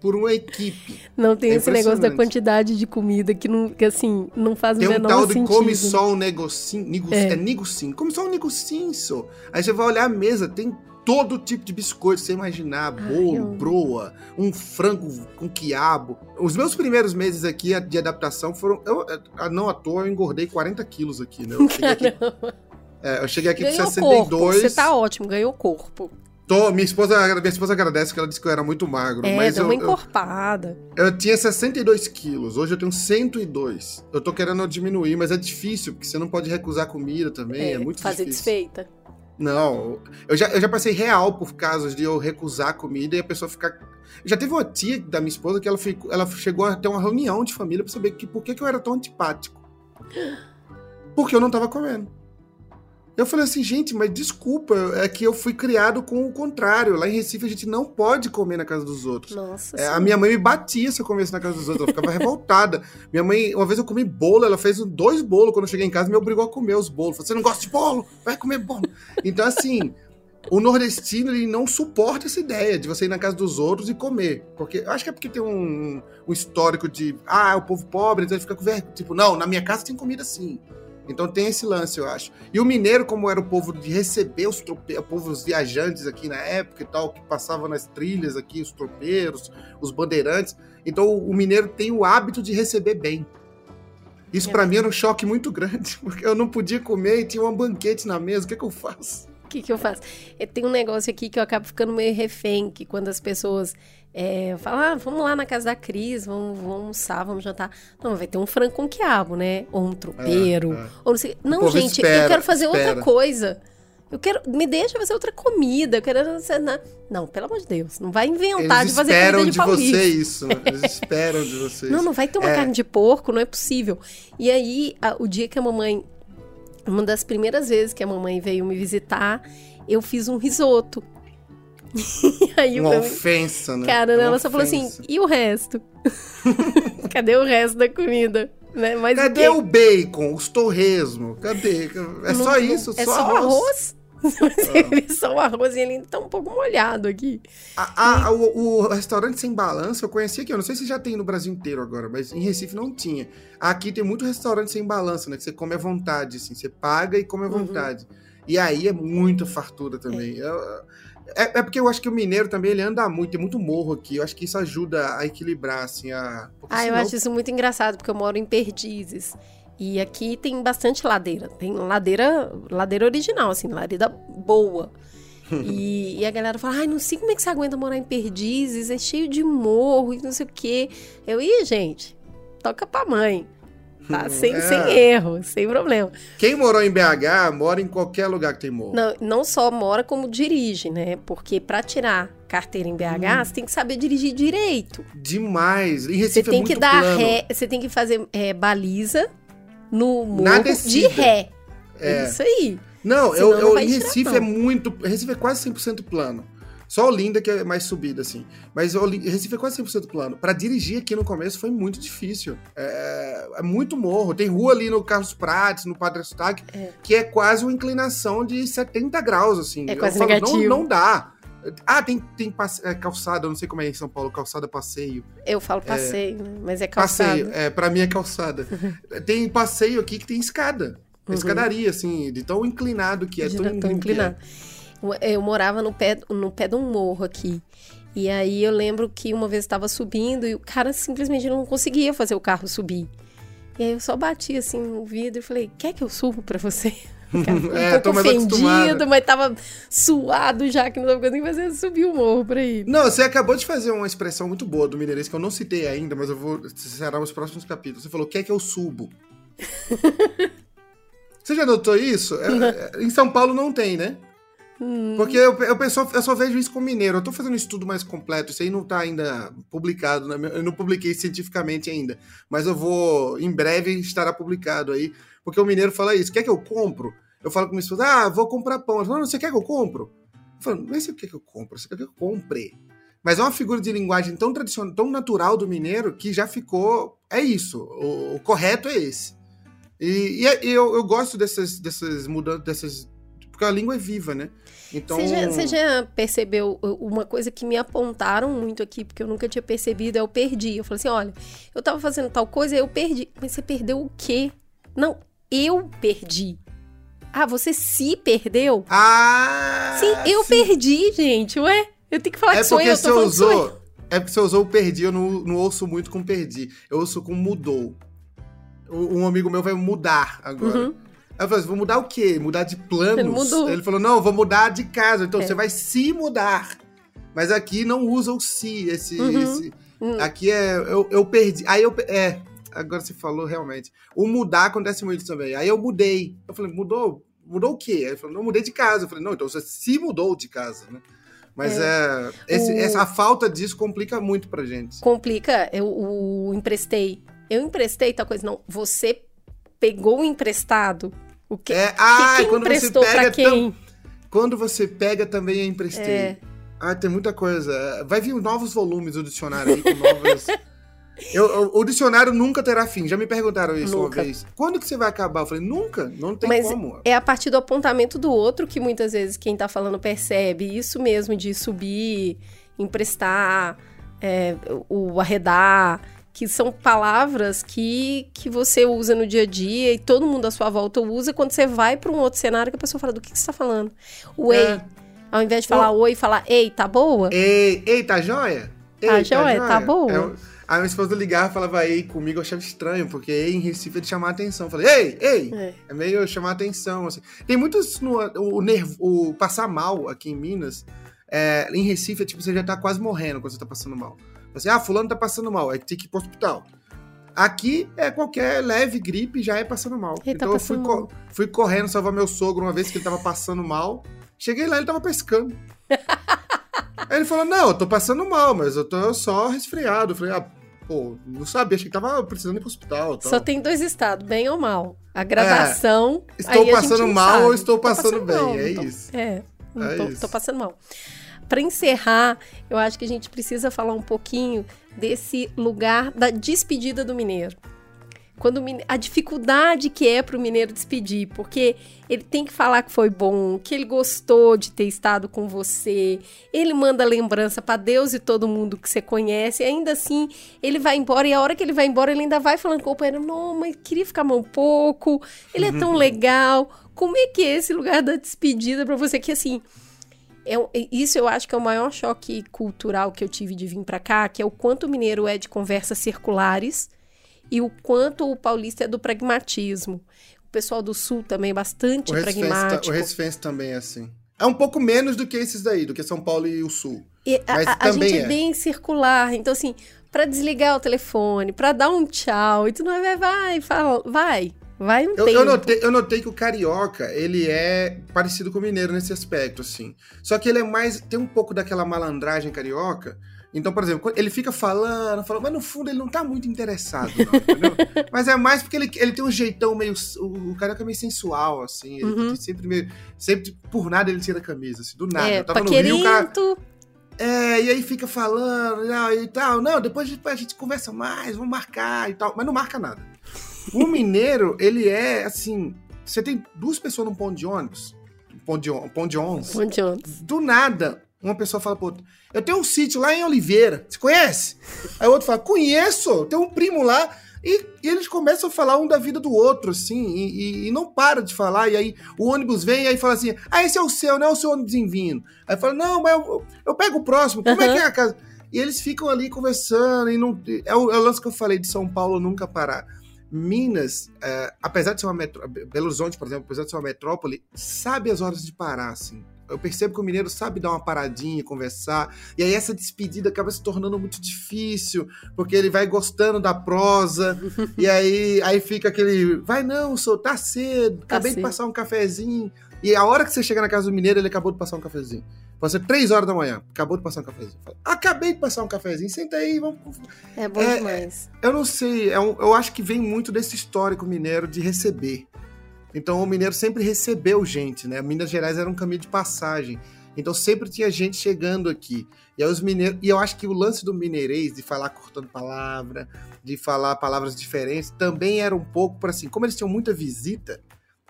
[SPEAKER 2] por uma equipe.
[SPEAKER 1] Não tem
[SPEAKER 2] é
[SPEAKER 1] esse negócio da quantidade de comida que, não, que assim, não faz
[SPEAKER 2] Tem
[SPEAKER 1] o
[SPEAKER 2] um
[SPEAKER 1] menor
[SPEAKER 2] tal de
[SPEAKER 1] sentido.
[SPEAKER 2] come só um negocinho. Nigo,
[SPEAKER 1] É.
[SPEAKER 2] é. negocinho. Come só um negocinho, só. Aí você vai olhar a mesa, tem todo tipo de biscoito, você imaginar, bolo,
[SPEAKER 1] eu-
[SPEAKER 2] broa, um frango com quiabo. Os meus primeiros meses aqui de adaptação foram. Eu, ah, não à toa, eu engordei 40 quilos aqui, né? Eu cheguei *laughs* aqui, é, eu cheguei aqui com
[SPEAKER 1] Ganhou
[SPEAKER 2] 62.
[SPEAKER 1] corpo, você tá ótimo, ganhou corpo.
[SPEAKER 2] Tô, minha, esposa, minha esposa agradece que ela disse que eu era muito magro.
[SPEAKER 1] É,
[SPEAKER 2] mas
[SPEAKER 1] deu
[SPEAKER 2] eu,
[SPEAKER 1] uma
[SPEAKER 2] eu,
[SPEAKER 1] encorpada.
[SPEAKER 2] eu tinha 62 quilos, hoje eu tenho 102. Eu tô querendo diminuir, mas é difícil, porque você não pode recusar comida também, é, muito
[SPEAKER 1] fazer
[SPEAKER 2] difícil.
[SPEAKER 1] desfeita.
[SPEAKER 2] Não, eu já, eu já passei real por casos de eu recusar comida e a pessoa ficar. Já teve uma tia da minha esposa que ela, ficou, ela chegou a ter uma reunião de família pra saber que, por que, que eu era tão antipático. Porque eu não tava comendo. Eu falei assim, gente, mas desculpa, é que eu fui criado com o contrário. Lá em Recife a gente não pode comer na casa dos outros.
[SPEAKER 1] Nossa
[SPEAKER 2] É, a minha mãe me batia se eu comesse na casa dos outros, eu ficava revoltada. *laughs* Minha mãe, uma vez eu comi bolo, ela fez dois bolos quando eu cheguei em casa, me obrigou a comer os bolos. Falou, você não gosta de bolo? Vai comer bolo. Então, assim, o nordestino, ele não suporta essa ideia de você ir na casa dos outros e comer. Porque, eu acho que é porque tem um, um histórico de, ah, o povo pobre, então ele fica com vergonha. Tipo, não, na minha casa tem comida sim. Então tem esse lance, eu acho. E o mineiro, como era o povo de receber os trope... o povo, os viajantes aqui na época e tal, que passavam nas trilhas aqui, os tropeiros, os bandeirantes. Então o mineiro tem o hábito de receber bem. Isso
[SPEAKER 1] É
[SPEAKER 2] pra mim era um choque muito grande, *laughs* porque eu não podia comer e tinha um banquete na mesa. O que, que eu faço?
[SPEAKER 1] O que, que eu faço? É, tem um negócio aqui que eu acabo ficando meio refém, que quando as pessoas é, falam, ah, vamos lá na casa da Cris, vamos, vamos almoçar, vamos jantar. Não, vai ter um frango com quiabo, né? Ou um tropeiro.
[SPEAKER 2] É, é.
[SPEAKER 1] Ou não sei. Não, gente,
[SPEAKER 2] espera,
[SPEAKER 1] eu quero fazer
[SPEAKER 2] espera.
[SPEAKER 1] outra coisa. Eu quero. Me deixa fazer outra comida. Eu quero. Não, pelo amor de Deus. Não vai inventar
[SPEAKER 2] Eles
[SPEAKER 1] de fazer comida
[SPEAKER 2] de,
[SPEAKER 1] de paulista.
[SPEAKER 2] você isso. Eles esperam de você *laughs*
[SPEAKER 1] Não, não vai ter uma
[SPEAKER 2] É.
[SPEAKER 1] carne de porco, não é possível. E aí, a- o dia que a mamãe. Uma das primeiras vezes que a mamãe veio me visitar, eu fiz um risoto. *laughs* aí,
[SPEAKER 2] Uma ofensa, né?
[SPEAKER 1] cara,
[SPEAKER 2] Uma
[SPEAKER 1] ela só falou assim:
[SPEAKER 2] ofensa.
[SPEAKER 1] e o resto? *laughs* Cadê o resto da comida? Né? Mas
[SPEAKER 2] Cadê
[SPEAKER 1] o
[SPEAKER 2] o bacon, os torresmos? Cadê? É só isso,
[SPEAKER 1] É
[SPEAKER 2] só,
[SPEAKER 1] só
[SPEAKER 2] arroz.
[SPEAKER 1] arroz? Você vê só o arroz e ele tá um pouco molhado aqui.
[SPEAKER 2] A- a- o, o restaurante sem balança eu conheci aqui, eu não sei se já tem no Brasil inteiro agora, mas em Recife não tinha. Aqui tem muito restaurante sem balança, né? Que você come à vontade, assim, você paga e come à
[SPEAKER 1] Uhum.
[SPEAKER 2] vontade. E aí é muita fartura também. Eu- É, é porque eu acho que o mineiro também ele anda muito, tem muito morro aqui. Eu acho que isso ajuda a equilibrar, assim, a. porque
[SPEAKER 1] Ah, eu
[SPEAKER 2] senão-
[SPEAKER 1] acho isso muito engraçado, porque eu moro em Perdizes. E aqui tem bastante ladeira. Tem ladeira, ladeira original, assim, ladeira boa. *laughs* E, e a galera fala, ai, não sei como é que você aguenta morar em Perdizes, é cheio de morro e não sei o quê. Eu, ih, gente, toca pra mãe. Tá? Sem,
[SPEAKER 2] É.
[SPEAKER 1] sem erro, sem problema.
[SPEAKER 2] Quem morou em BH mora em qualquer lugar que tem morro.
[SPEAKER 1] Não, não só mora, como dirige, né? Porque pra tirar carteira em BH, você tem que saber dirigir direito.
[SPEAKER 2] Demais. Em
[SPEAKER 1] Você
[SPEAKER 2] Recife é
[SPEAKER 1] tem que
[SPEAKER 2] muito
[SPEAKER 1] dar
[SPEAKER 2] plano.
[SPEAKER 1] ré, você tem que fazer é, baliza no morro de ré. É.
[SPEAKER 2] É.
[SPEAKER 1] isso aí.
[SPEAKER 2] Não,
[SPEAKER 1] Senão
[SPEAKER 2] eu,
[SPEAKER 1] não
[SPEAKER 2] eu, em
[SPEAKER 1] tirar,
[SPEAKER 2] Recife
[SPEAKER 1] não.
[SPEAKER 2] é muito. Recife é quase 100% plano. Só Olinda que é mais subida, assim. Mas Oli- Recife é quase 100% plano. Pra dirigir aqui no começo foi muito difícil. É, é muito morro. Tem rua ali no Carlos Prates, no Padre Eustáquio,
[SPEAKER 1] É.
[SPEAKER 2] que é quase uma inclinação de 70 graus, assim.
[SPEAKER 1] É
[SPEAKER 2] Eu
[SPEAKER 1] quase
[SPEAKER 2] falo,
[SPEAKER 1] negativo.
[SPEAKER 2] Não, não dá. Ah, tem, tem passe- é, calçada, eu não sei como é em São Paulo, calçada passeio.
[SPEAKER 1] Eu falo passeio, né? Mas é calçado.
[SPEAKER 2] Passeio, é, pra mim é calçada. *laughs* tem passeio aqui que tem escada.
[SPEAKER 1] Uhum.
[SPEAKER 2] Escadaria, assim, de tão inclinado que é,
[SPEAKER 1] de
[SPEAKER 2] tão,
[SPEAKER 1] tão
[SPEAKER 2] que é.
[SPEAKER 1] inclinado. Eu- morava no pé, no pé de um morro aqui. E aí eu lembro que uma vez estava subindo e o cara simplesmente não conseguia fazer o carro subir. E aí eu só bati assim no vidro e falei, quer que eu subo pra você? Cara *laughs*
[SPEAKER 2] É,
[SPEAKER 1] um pouco
[SPEAKER 2] acostumada.
[SPEAKER 1] ofendido, mas tava suado já, que não tava conseguindo fazer, subir o morro pra ir.
[SPEAKER 2] Não, você acabou de fazer uma expressão muito boa do mineirês que eu não citei ainda, mas eu vou será nos próximos capítulos. Você falou, quer que eu subo? *laughs* você já notou isso? É- é- em São Paulo não tem, né?
[SPEAKER 1] Hum.
[SPEAKER 2] Porque eu, eu, penso- eu só vejo isso com mineiro. Eu tô fazendo um estudo mais completo. Isso aí não tá ainda publicado. minha- Eu não publiquei cientificamente ainda. Mas eu vou, em breve, estará publicado aí. Porque o mineiro fala isso. Quer que eu compro? Eu falo com minha esposa, ah, vou comprar pão. Ela fala, não, você quer que eu compro? Eu falo, não é você quer que eu compro, você quer que eu compre. Mas é uma figura de linguagem tão tradicional, tão natural do mineiro, que já ficou. É isso. O, o correto é esse. E, e é- e eu, eu gosto dessas, dessas mudanças, dessas. Porque a língua é viva, né? Então.
[SPEAKER 1] Você já, você já percebeu uma coisa que me apontaram muito aqui, porque eu nunca tinha percebido, é eu perdi. Eu falei assim: olha, eu tava fazendo tal coisa, eu perdi. Mas você perdeu o quê? Não, eu perdi. Ah, você se perdeu?
[SPEAKER 2] Ah!
[SPEAKER 1] Sim, eu perdi, gente. Ué, eu tenho que falar
[SPEAKER 2] É
[SPEAKER 1] que sou
[SPEAKER 2] porque
[SPEAKER 1] eu,
[SPEAKER 2] você
[SPEAKER 1] tô falando
[SPEAKER 2] usou. É porque você usou o perdi, eu não, não ouço muito com perdi. Eu ouço com mudou. Um amigo meu vai mudar agora.
[SPEAKER 1] Uhum.
[SPEAKER 2] Aí eu falei, assim, vou mudar o quê? Mudar de planos?
[SPEAKER 1] Ele *laughs* mudou.
[SPEAKER 2] Ele falou, não, vou mudar de casa. Então
[SPEAKER 1] É.
[SPEAKER 2] você vai se mudar. Mas aqui não usa o se. Esse,
[SPEAKER 1] Uhum.
[SPEAKER 2] esse-
[SPEAKER 1] Hum.
[SPEAKER 2] Aqui é. Eu, eu perdi. Aí eu. É. Agora você falou realmente. O mudar acontece muito também. Aí eu mudei. Eu falei, mudou? Mudou o quê? Aí ele falou, não, mudei de casa. Eu falei, não, então você se mudou de casa, né? Mas é. esse-
[SPEAKER 1] O-
[SPEAKER 2] essa, a falta disso complica muito pra gente.
[SPEAKER 1] Complica, eu o emprestei. Eu emprestei tal coisa. Não, você pegou o emprestado. O que,
[SPEAKER 2] É, ah,
[SPEAKER 1] quem
[SPEAKER 2] quando você
[SPEAKER 1] emprestou
[SPEAKER 2] pega.
[SPEAKER 1] pra
[SPEAKER 2] tam-
[SPEAKER 1] quem?
[SPEAKER 2] Quando você pega também é emprestei.
[SPEAKER 1] É.
[SPEAKER 2] Ah, tem muita coisa. Vai vir novos volumes do dicionário aí com novas. *laughs* Eu- eu- o dicionário nunca terá fim. Já me perguntaram isso
[SPEAKER 1] Nunca.
[SPEAKER 2] uma vez. Quando que você vai acabar? Eu falei, nunca. Não tem
[SPEAKER 1] Mas
[SPEAKER 2] como.
[SPEAKER 1] é a partir do apontamento do outro que muitas vezes quem tá falando percebe. Isso mesmo de subir, emprestar, é, o arredar, que são palavras que, que você usa no dia a dia e todo mundo à sua volta usa quando você vai para um outro cenário que a pessoa fala do que, que você tá falando. O
[SPEAKER 2] É.
[SPEAKER 1] ei. Ao invés de falar oi, falar ei, tá boa?
[SPEAKER 2] Ei, ei, tá joia? Ei,
[SPEAKER 1] Tá joia? Tá boa?
[SPEAKER 2] É, a minha esposa ligava e falava ei comigo, eu achava estranho, porque ei em Recife é de chamar a atenção. Eu falei, ei, ei!
[SPEAKER 1] É.
[SPEAKER 2] É meio chamar atenção, assim. Tem muitos. No, o, nervo, o passar mal aqui em Minas, é, em Recife, é tipo, você já tá quase morrendo quando você tá passando mal. Você, ah, fulano tá passando mal, aí tem que ir pro hospital. Aqui é qualquer leve gripe já é passando mal.
[SPEAKER 1] Ele tá
[SPEAKER 2] então eu fui,
[SPEAKER 1] passando
[SPEAKER 2] co- fui correndo salvar meu sogro uma vez que ele tava passando mal. Cheguei lá, ele tava pescando. *laughs* Aí ele falou: Não, eu tô passando mal, mas eu tô só resfriado. Eu falei: Ah, pô, não sabia, achei que tava precisando ir pro hospital. Tal.
[SPEAKER 1] Só tem dois estados, bem ou mal. A gradação.
[SPEAKER 2] É. Estou passando mal
[SPEAKER 1] sabe.
[SPEAKER 2] ou estou
[SPEAKER 1] Tô
[SPEAKER 2] passando bem,
[SPEAKER 1] mal,
[SPEAKER 2] é
[SPEAKER 1] tô-
[SPEAKER 2] isso.
[SPEAKER 1] É, não
[SPEAKER 2] É
[SPEAKER 1] tô,
[SPEAKER 2] isso.
[SPEAKER 1] tô passando mal. Para encerrar, eu acho que a gente precisa falar um pouquinho desse lugar da despedida do mineiro. Quando a dificuldade que é para o mineiro despedir, porque ele tem que falar que foi bom, que ele gostou de ter estado com você, ele manda lembrança para Deus e todo mundo que você conhece, e ainda assim ele vai embora e a hora que ele vai embora ele ainda vai falando com o companheiro, não, mas queria ficar mais um pouco, ele é tão legal. Como é que é esse lugar da despedida para você que assim, é isso eu acho que é o maior choque cultural que eu tive de vir pra cá, que é o quanto o mineiro é de conversas circulares e o quanto o paulista é do pragmatismo. O pessoal do sul também é bastante
[SPEAKER 2] O
[SPEAKER 1] pragmático.
[SPEAKER 2] o Recifense também é assim. É um pouco menos do que esses daí, do que São Paulo e o Sul.
[SPEAKER 1] E a,
[SPEAKER 2] mas
[SPEAKER 1] a- a gente é
[SPEAKER 2] é.
[SPEAKER 1] bem circular, então assim, pra desligar o telefone, pra dar um tchau, e tu não vai, vai, fala, vai, Vai um
[SPEAKER 2] Eu,
[SPEAKER 1] tempo.
[SPEAKER 2] eu notei, eu notei que o carioca, ele é parecido com o mineiro nesse aspecto, assim. Só que ele é mais. Tem um pouco daquela malandragem carioca. Então, por exemplo, ele fica falando, falando, mas no fundo ele não tá muito interessado, não, *laughs* entendeu? mas é mais porque ele, ele tem um jeitão meio. O, o carioca é meio sensual, assim. Ele
[SPEAKER 1] Uhum.
[SPEAKER 2] sempre meio. Sempre, por nada, ele tira a camisa, assim, do nada.
[SPEAKER 1] é,
[SPEAKER 2] eu tava no Rio, cara. É, e aí fica falando não, e tal. Não, depois a gente, a gente conversa mais, vamos marcar e tal. Mas não marca nada. O mineiro, *laughs* ele é assim. Você tem duas pessoas num ponto de ônibus. um Ponto de, ônibus, ponto de ônibus.
[SPEAKER 1] Bom Jones.
[SPEAKER 2] Do nada, uma pessoa fala pro outro: Eu tenho um sítio lá em Oliveira. Você conhece? Aí o outro fala: Conheço, tem um primo lá. E, e eles começam a falar um da vida do outro, assim, e, e- e não para de falar. E aí o ônibus vem e aí fala assim: Ah, esse é o seu, não é o seu ônibus vindo. Aí fala: Não, mas eu, eu pego o próximo, como é
[SPEAKER 1] Aham.
[SPEAKER 2] que é a casa? E eles ficam ali conversando, e não. É o, é o lance que eu falei de São Paulo nunca parar. Minas, é, apesar de ser uma metrópole, Belo Horizonte, por exemplo, apesar de ser uma metrópole, sabe as horas de parar, assim. Eu percebo que o mineiro sabe dar uma paradinha, conversar, e aí essa despedida acaba se tornando muito difícil, porque ele vai gostando da prosa, *laughs* e aí, aí fica aquele, vai não, sou, tá cedo,
[SPEAKER 1] Tá
[SPEAKER 2] acabei de
[SPEAKER 1] cedo.
[SPEAKER 2] passar um cafezinho, e a hora que você chega na casa do mineiro, ele acabou de passar um cafezinho. Pode ser três horas da manhã, acabou de passar um cafezinho. Acabei de passar um cafezinho, senta aí, vamos
[SPEAKER 1] É bom
[SPEAKER 2] É,
[SPEAKER 1] demais.
[SPEAKER 2] eu não sei, é um- eu acho que vem muito desse histórico mineiro de receber. Então o mineiro sempre recebeu gente, né? Minas Gerais era um caminho de passagem. Então sempre tinha gente chegando aqui. E aí os mineiros, e eu acho que o lance do mineirês de falar cortando palavra, de falar palavras diferentes, também era um pouco para assim, como eles tinham muita visita,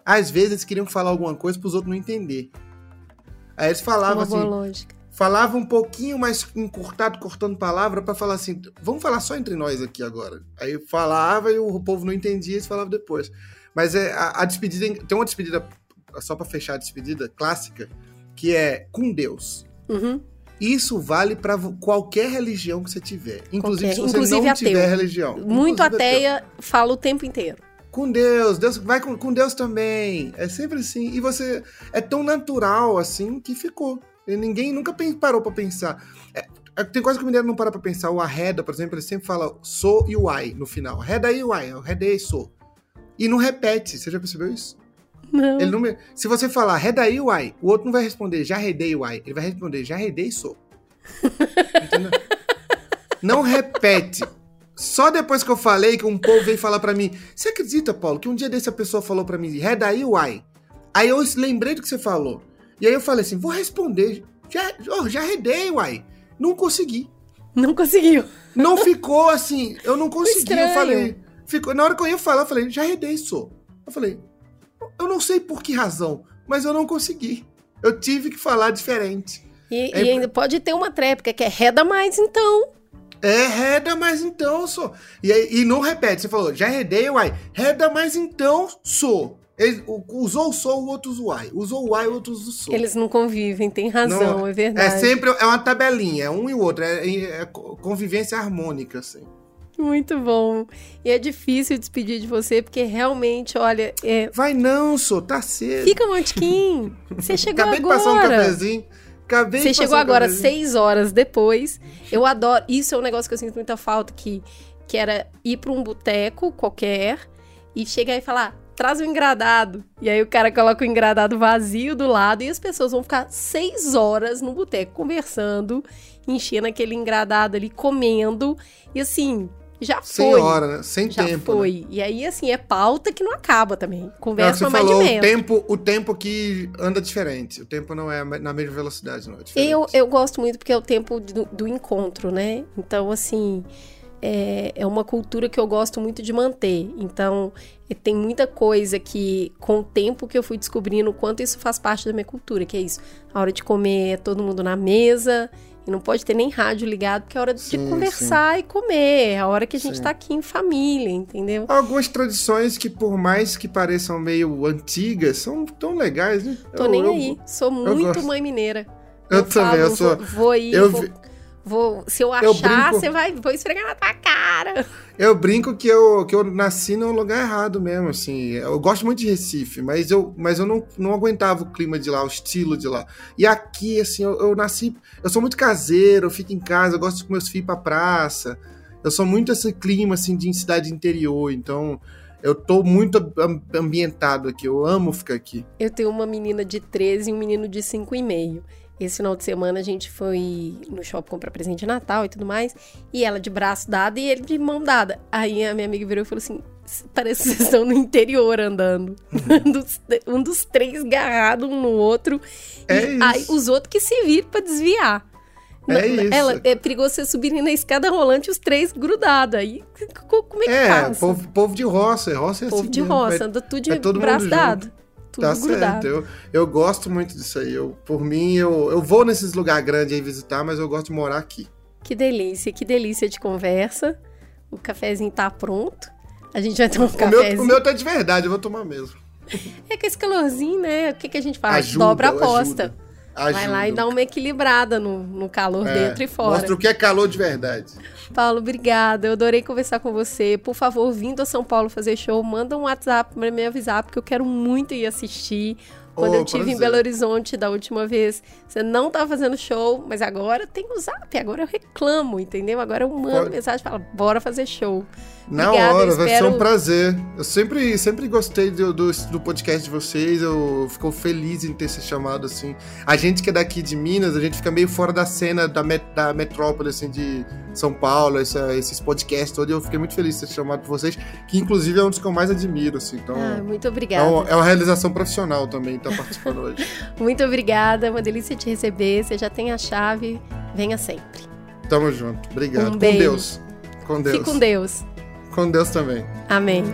[SPEAKER 2] às vezes eles queriam falar alguma coisa para os outros não entender. Aí eles falavam
[SPEAKER 1] Uma
[SPEAKER 2] assim,
[SPEAKER 1] lógica.
[SPEAKER 2] falava um pouquinho mais encurtado, cortando palavra, pra falar assim, vamos falar só entre nós aqui agora. Aí falava e o povo não entendia, eles falavam depois. Mas é a, a despedida, tem uma despedida, só pra fechar a despedida, clássica, que é com Deus.
[SPEAKER 1] Uhum.
[SPEAKER 2] Isso vale pra vo- qualquer religião que você tiver. Inclusive
[SPEAKER 1] Qualquer.
[SPEAKER 2] se você
[SPEAKER 1] Inclusive
[SPEAKER 2] não
[SPEAKER 1] ateu.
[SPEAKER 2] tiver religião.
[SPEAKER 1] Muito
[SPEAKER 2] Inclusive ateu.
[SPEAKER 1] ateia, fala o tempo inteiro.
[SPEAKER 2] Com Deus, Deus vai com, com Deus também. É sempre assim. E você é tão natural assim que ficou. E ninguém nunca parou pra pensar. É, é, tem coisa que o mineiro não para pra pensar. O arreda, por exemplo, ele sempre fala sou e o ai no final. Arreda e o ai, arreda e sou. E não repete. Você já percebeu isso?
[SPEAKER 1] Não.
[SPEAKER 2] Ele não me- Se você falar arreda e o outro não vai responder já arredei o ai. Ele vai responder já arredei e sou. Entendeu? *laughs* não repete. Só depois que eu falei que um povo veio falar pra mim, você acredita, Paulo, que um dia desse a pessoa falou pra mim, reda aí, uai. Aí eu lembrei do que você falou. E aí eu falei assim, vou responder. Já, oh, já redei, uai. Não consegui.
[SPEAKER 1] Não conseguiu.
[SPEAKER 2] Não ficou assim, eu não consegui.
[SPEAKER 1] Estranho.
[SPEAKER 2] Eu falei, ficou, na hora que eu ia falar, eu falei, já redei, sou. Eu falei, eu não sei por que razão, mas eu não consegui. Eu tive que falar diferente.
[SPEAKER 1] E,
[SPEAKER 2] É
[SPEAKER 1] e ainda pode ter uma tréplica que é reda mais, então.
[SPEAKER 2] É, reda, mas então sou. E, e não repete, você falou, já redei, uai. Reda, mas então sou. Ele, o- usou o sou, o outro usou o uai. Usou o uai, o outro o sou.
[SPEAKER 1] Eles não convivem, tem razão,
[SPEAKER 2] Não,
[SPEAKER 1] é verdade.
[SPEAKER 2] É sempre é uma tabelinha, é um e o outro. É, é co- convivência harmônica, assim.
[SPEAKER 1] Muito bom. E é difícil despedir de você, porque realmente, olha, é...
[SPEAKER 2] Vai não, sou, tá cedo.
[SPEAKER 1] fica Montiquim. Você *laughs* chegou
[SPEAKER 2] Acabei de
[SPEAKER 1] agora.
[SPEAKER 2] passar um cafezinho. Acabei
[SPEAKER 1] Você
[SPEAKER 2] de
[SPEAKER 1] chegou
[SPEAKER 2] um
[SPEAKER 1] agora
[SPEAKER 2] cafezinho.
[SPEAKER 1] seis horas depois. Eu adoro. Isso é um negócio que eu sinto muita falta, que, que era ir pra um boteco qualquer e chegar e falar. Traz o engradado. E aí o cara coloca o engradado vazio do lado e as pessoas vão ficar seis horas no boteco conversando, enchendo aquele engradado ali, comendo. E assim, já
[SPEAKER 2] Sem
[SPEAKER 1] foi.
[SPEAKER 2] hora, né? Sem
[SPEAKER 1] Já
[SPEAKER 2] tempo. né?
[SPEAKER 1] foi. E aí, assim, é pauta que não acaba também.
[SPEAKER 2] É o
[SPEAKER 1] Conversa
[SPEAKER 2] você
[SPEAKER 1] mais
[SPEAKER 2] falou,
[SPEAKER 1] de
[SPEAKER 2] o
[SPEAKER 1] metro.
[SPEAKER 2] tempo, o tempo que anda diferente. O tempo não é na mesma velocidade, não. É.
[SPEAKER 1] Eu, eu gosto muito porque é o tempo do, do encontro, né? Então, assim, é, é uma cultura que eu gosto muito de manter. Então, é, tem muita coisa que, com o tempo que eu fui descobrindo o quanto isso faz parte da minha cultura, que é isso. A hora de comer é todo mundo na mesa. E não pode ter nem rádio ligado, porque é hora de
[SPEAKER 2] Sim,
[SPEAKER 1] conversar e comer. É a hora que a gente
[SPEAKER 2] Sim.
[SPEAKER 1] tá aqui em família, entendeu?
[SPEAKER 2] Algumas tradições que, por mais que pareçam meio antigas, são tão legais, né?
[SPEAKER 1] Tô
[SPEAKER 2] Eu-
[SPEAKER 1] nem
[SPEAKER 2] eu-
[SPEAKER 1] aí. Sou muito mãe mineira.
[SPEAKER 2] Eu, também, eu
[SPEAKER 1] falo,
[SPEAKER 2] sou.
[SPEAKER 1] Vou, vou ir,
[SPEAKER 2] eu
[SPEAKER 1] vou,
[SPEAKER 2] vi-
[SPEAKER 1] vou- Se eu achar, você vai. Vou esfregar na tua cara.
[SPEAKER 2] Eu brinco que eu, que eu nasci no lugar errado mesmo, assim. Eu gosto muito de Recife, mas eu, mas eu não, não aguentava o clima de lá, o estilo de lá. E aqui, assim, eu, eu nasci. Eu sou muito caseiro, eu fico em casa, eu gosto de com meus filhos pra praça. Eu sou muito esse clima, assim, de cidade interior, então. Eu tô muito ambientado aqui, eu amo ficar aqui.
[SPEAKER 1] Eu tenho uma menina de 13 e um menino de 5,5. Esse final de semana a gente foi no shopping comprar presente de Natal e tudo mais. E ela de braço dado e ele de mão dada. Aí a minha amiga virou e falou assim: parece que vocês estão no interior andando. *laughs* um, dos, um dos três garrado um no outro.
[SPEAKER 2] É
[SPEAKER 1] e aí os outros que se viram pra desviar.
[SPEAKER 2] É isso.
[SPEAKER 1] Ela, é perigoso você subir na escada rolante os três grudados. Aí como é que
[SPEAKER 2] É,
[SPEAKER 1] faz?
[SPEAKER 2] povo, povo de roça, roça é
[SPEAKER 1] Povo
[SPEAKER 2] assim
[SPEAKER 1] de
[SPEAKER 2] mesmo,
[SPEAKER 1] roça,
[SPEAKER 2] é-
[SPEAKER 1] anda tudo de
[SPEAKER 2] é
[SPEAKER 1] braço dado. Tudo
[SPEAKER 2] Tá
[SPEAKER 1] grudado.
[SPEAKER 2] certo, eu, eu gosto muito disso aí. Eu, por mim, eu, eu vou nesses lugares grandes aí visitar, mas eu gosto de morar aqui.
[SPEAKER 1] Que delícia, que delícia de conversa. O cafezinho tá pronto. A gente vai tomar um
[SPEAKER 2] O
[SPEAKER 1] cafezinho.
[SPEAKER 2] meu, o meu tá de verdade, eu vou tomar mesmo.
[SPEAKER 1] É que esse calorzinho, né? O que, que a gente faz?
[SPEAKER 2] Ajuda,
[SPEAKER 1] Dobra a aposta.
[SPEAKER 2] ajuda. Ajuda.
[SPEAKER 1] Vai lá e dá uma equilibrada no, no calor
[SPEAKER 2] É,
[SPEAKER 1] dentro e fora.
[SPEAKER 2] Mostra o que é calor de verdade.
[SPEAKER 1] Paulo, obrigada. Eu adorei conversar com você. Por favor, vindo a São Paulo fazer show, manda um WhatsApp pra me avisar, porque eu quero muito ir assistir. Quando
[SPEAKER 2] Oh,
[SPEAKER 1] eu estive em. Belo Horizonte da última vez, você não tava fazendo show, mas agora tem o zap, agora eu reclamo, entendeu? Agora eu mando
[SPEAKER 2] Pode-
[SPEAKER 1] mensagem e falo, bora fazer show.
[SPEAKER 2] Na
[SPEAKER 1] Obrigada,
[SPEAKER 2] hora,
[SPEAKER 1] eu
[SPEAKER 2] vai ser
[SPEAKER 1] espero-
[SPEAKER 2] um prazer. Eu sempre, sempre gostei do, do, do podcast de vocês, eu fico feliz em ter se chamado assim. A gente que é daqui de Minas, a gente fica meio fora da cena da, met, da metrópole, assim, de São Paulo, essa- esses podcasts todos, e eu fiquei muito feliz de ser chamado por vocês, que inclusive é um dos que eu mais admiro, assim. Então,
[SPEAKER 1] Ah, muito
[SPEAKER 2] é,
[SPEAKER 1] obrigada.
[SPEAKER 2] uma, é uma realização profissional também estar participando hoje. *laughs*
[SPEAKER 1] Muito obrigada, é uma delícia te receber. Você já tem a chave, venha sempre.
[SPEAKER 2] Tamo junto. Obrigado.
[SPEAKER 1] Um
[SPEAKER 2] com
[SPEAKER 1] beijo.
[SPEAKER 2] Deus. Com Deus.
[SPEAKER 1] Fique com Deus.
[SPEAKER 2] Com Deus também.
[SPEAKER 1] Amém.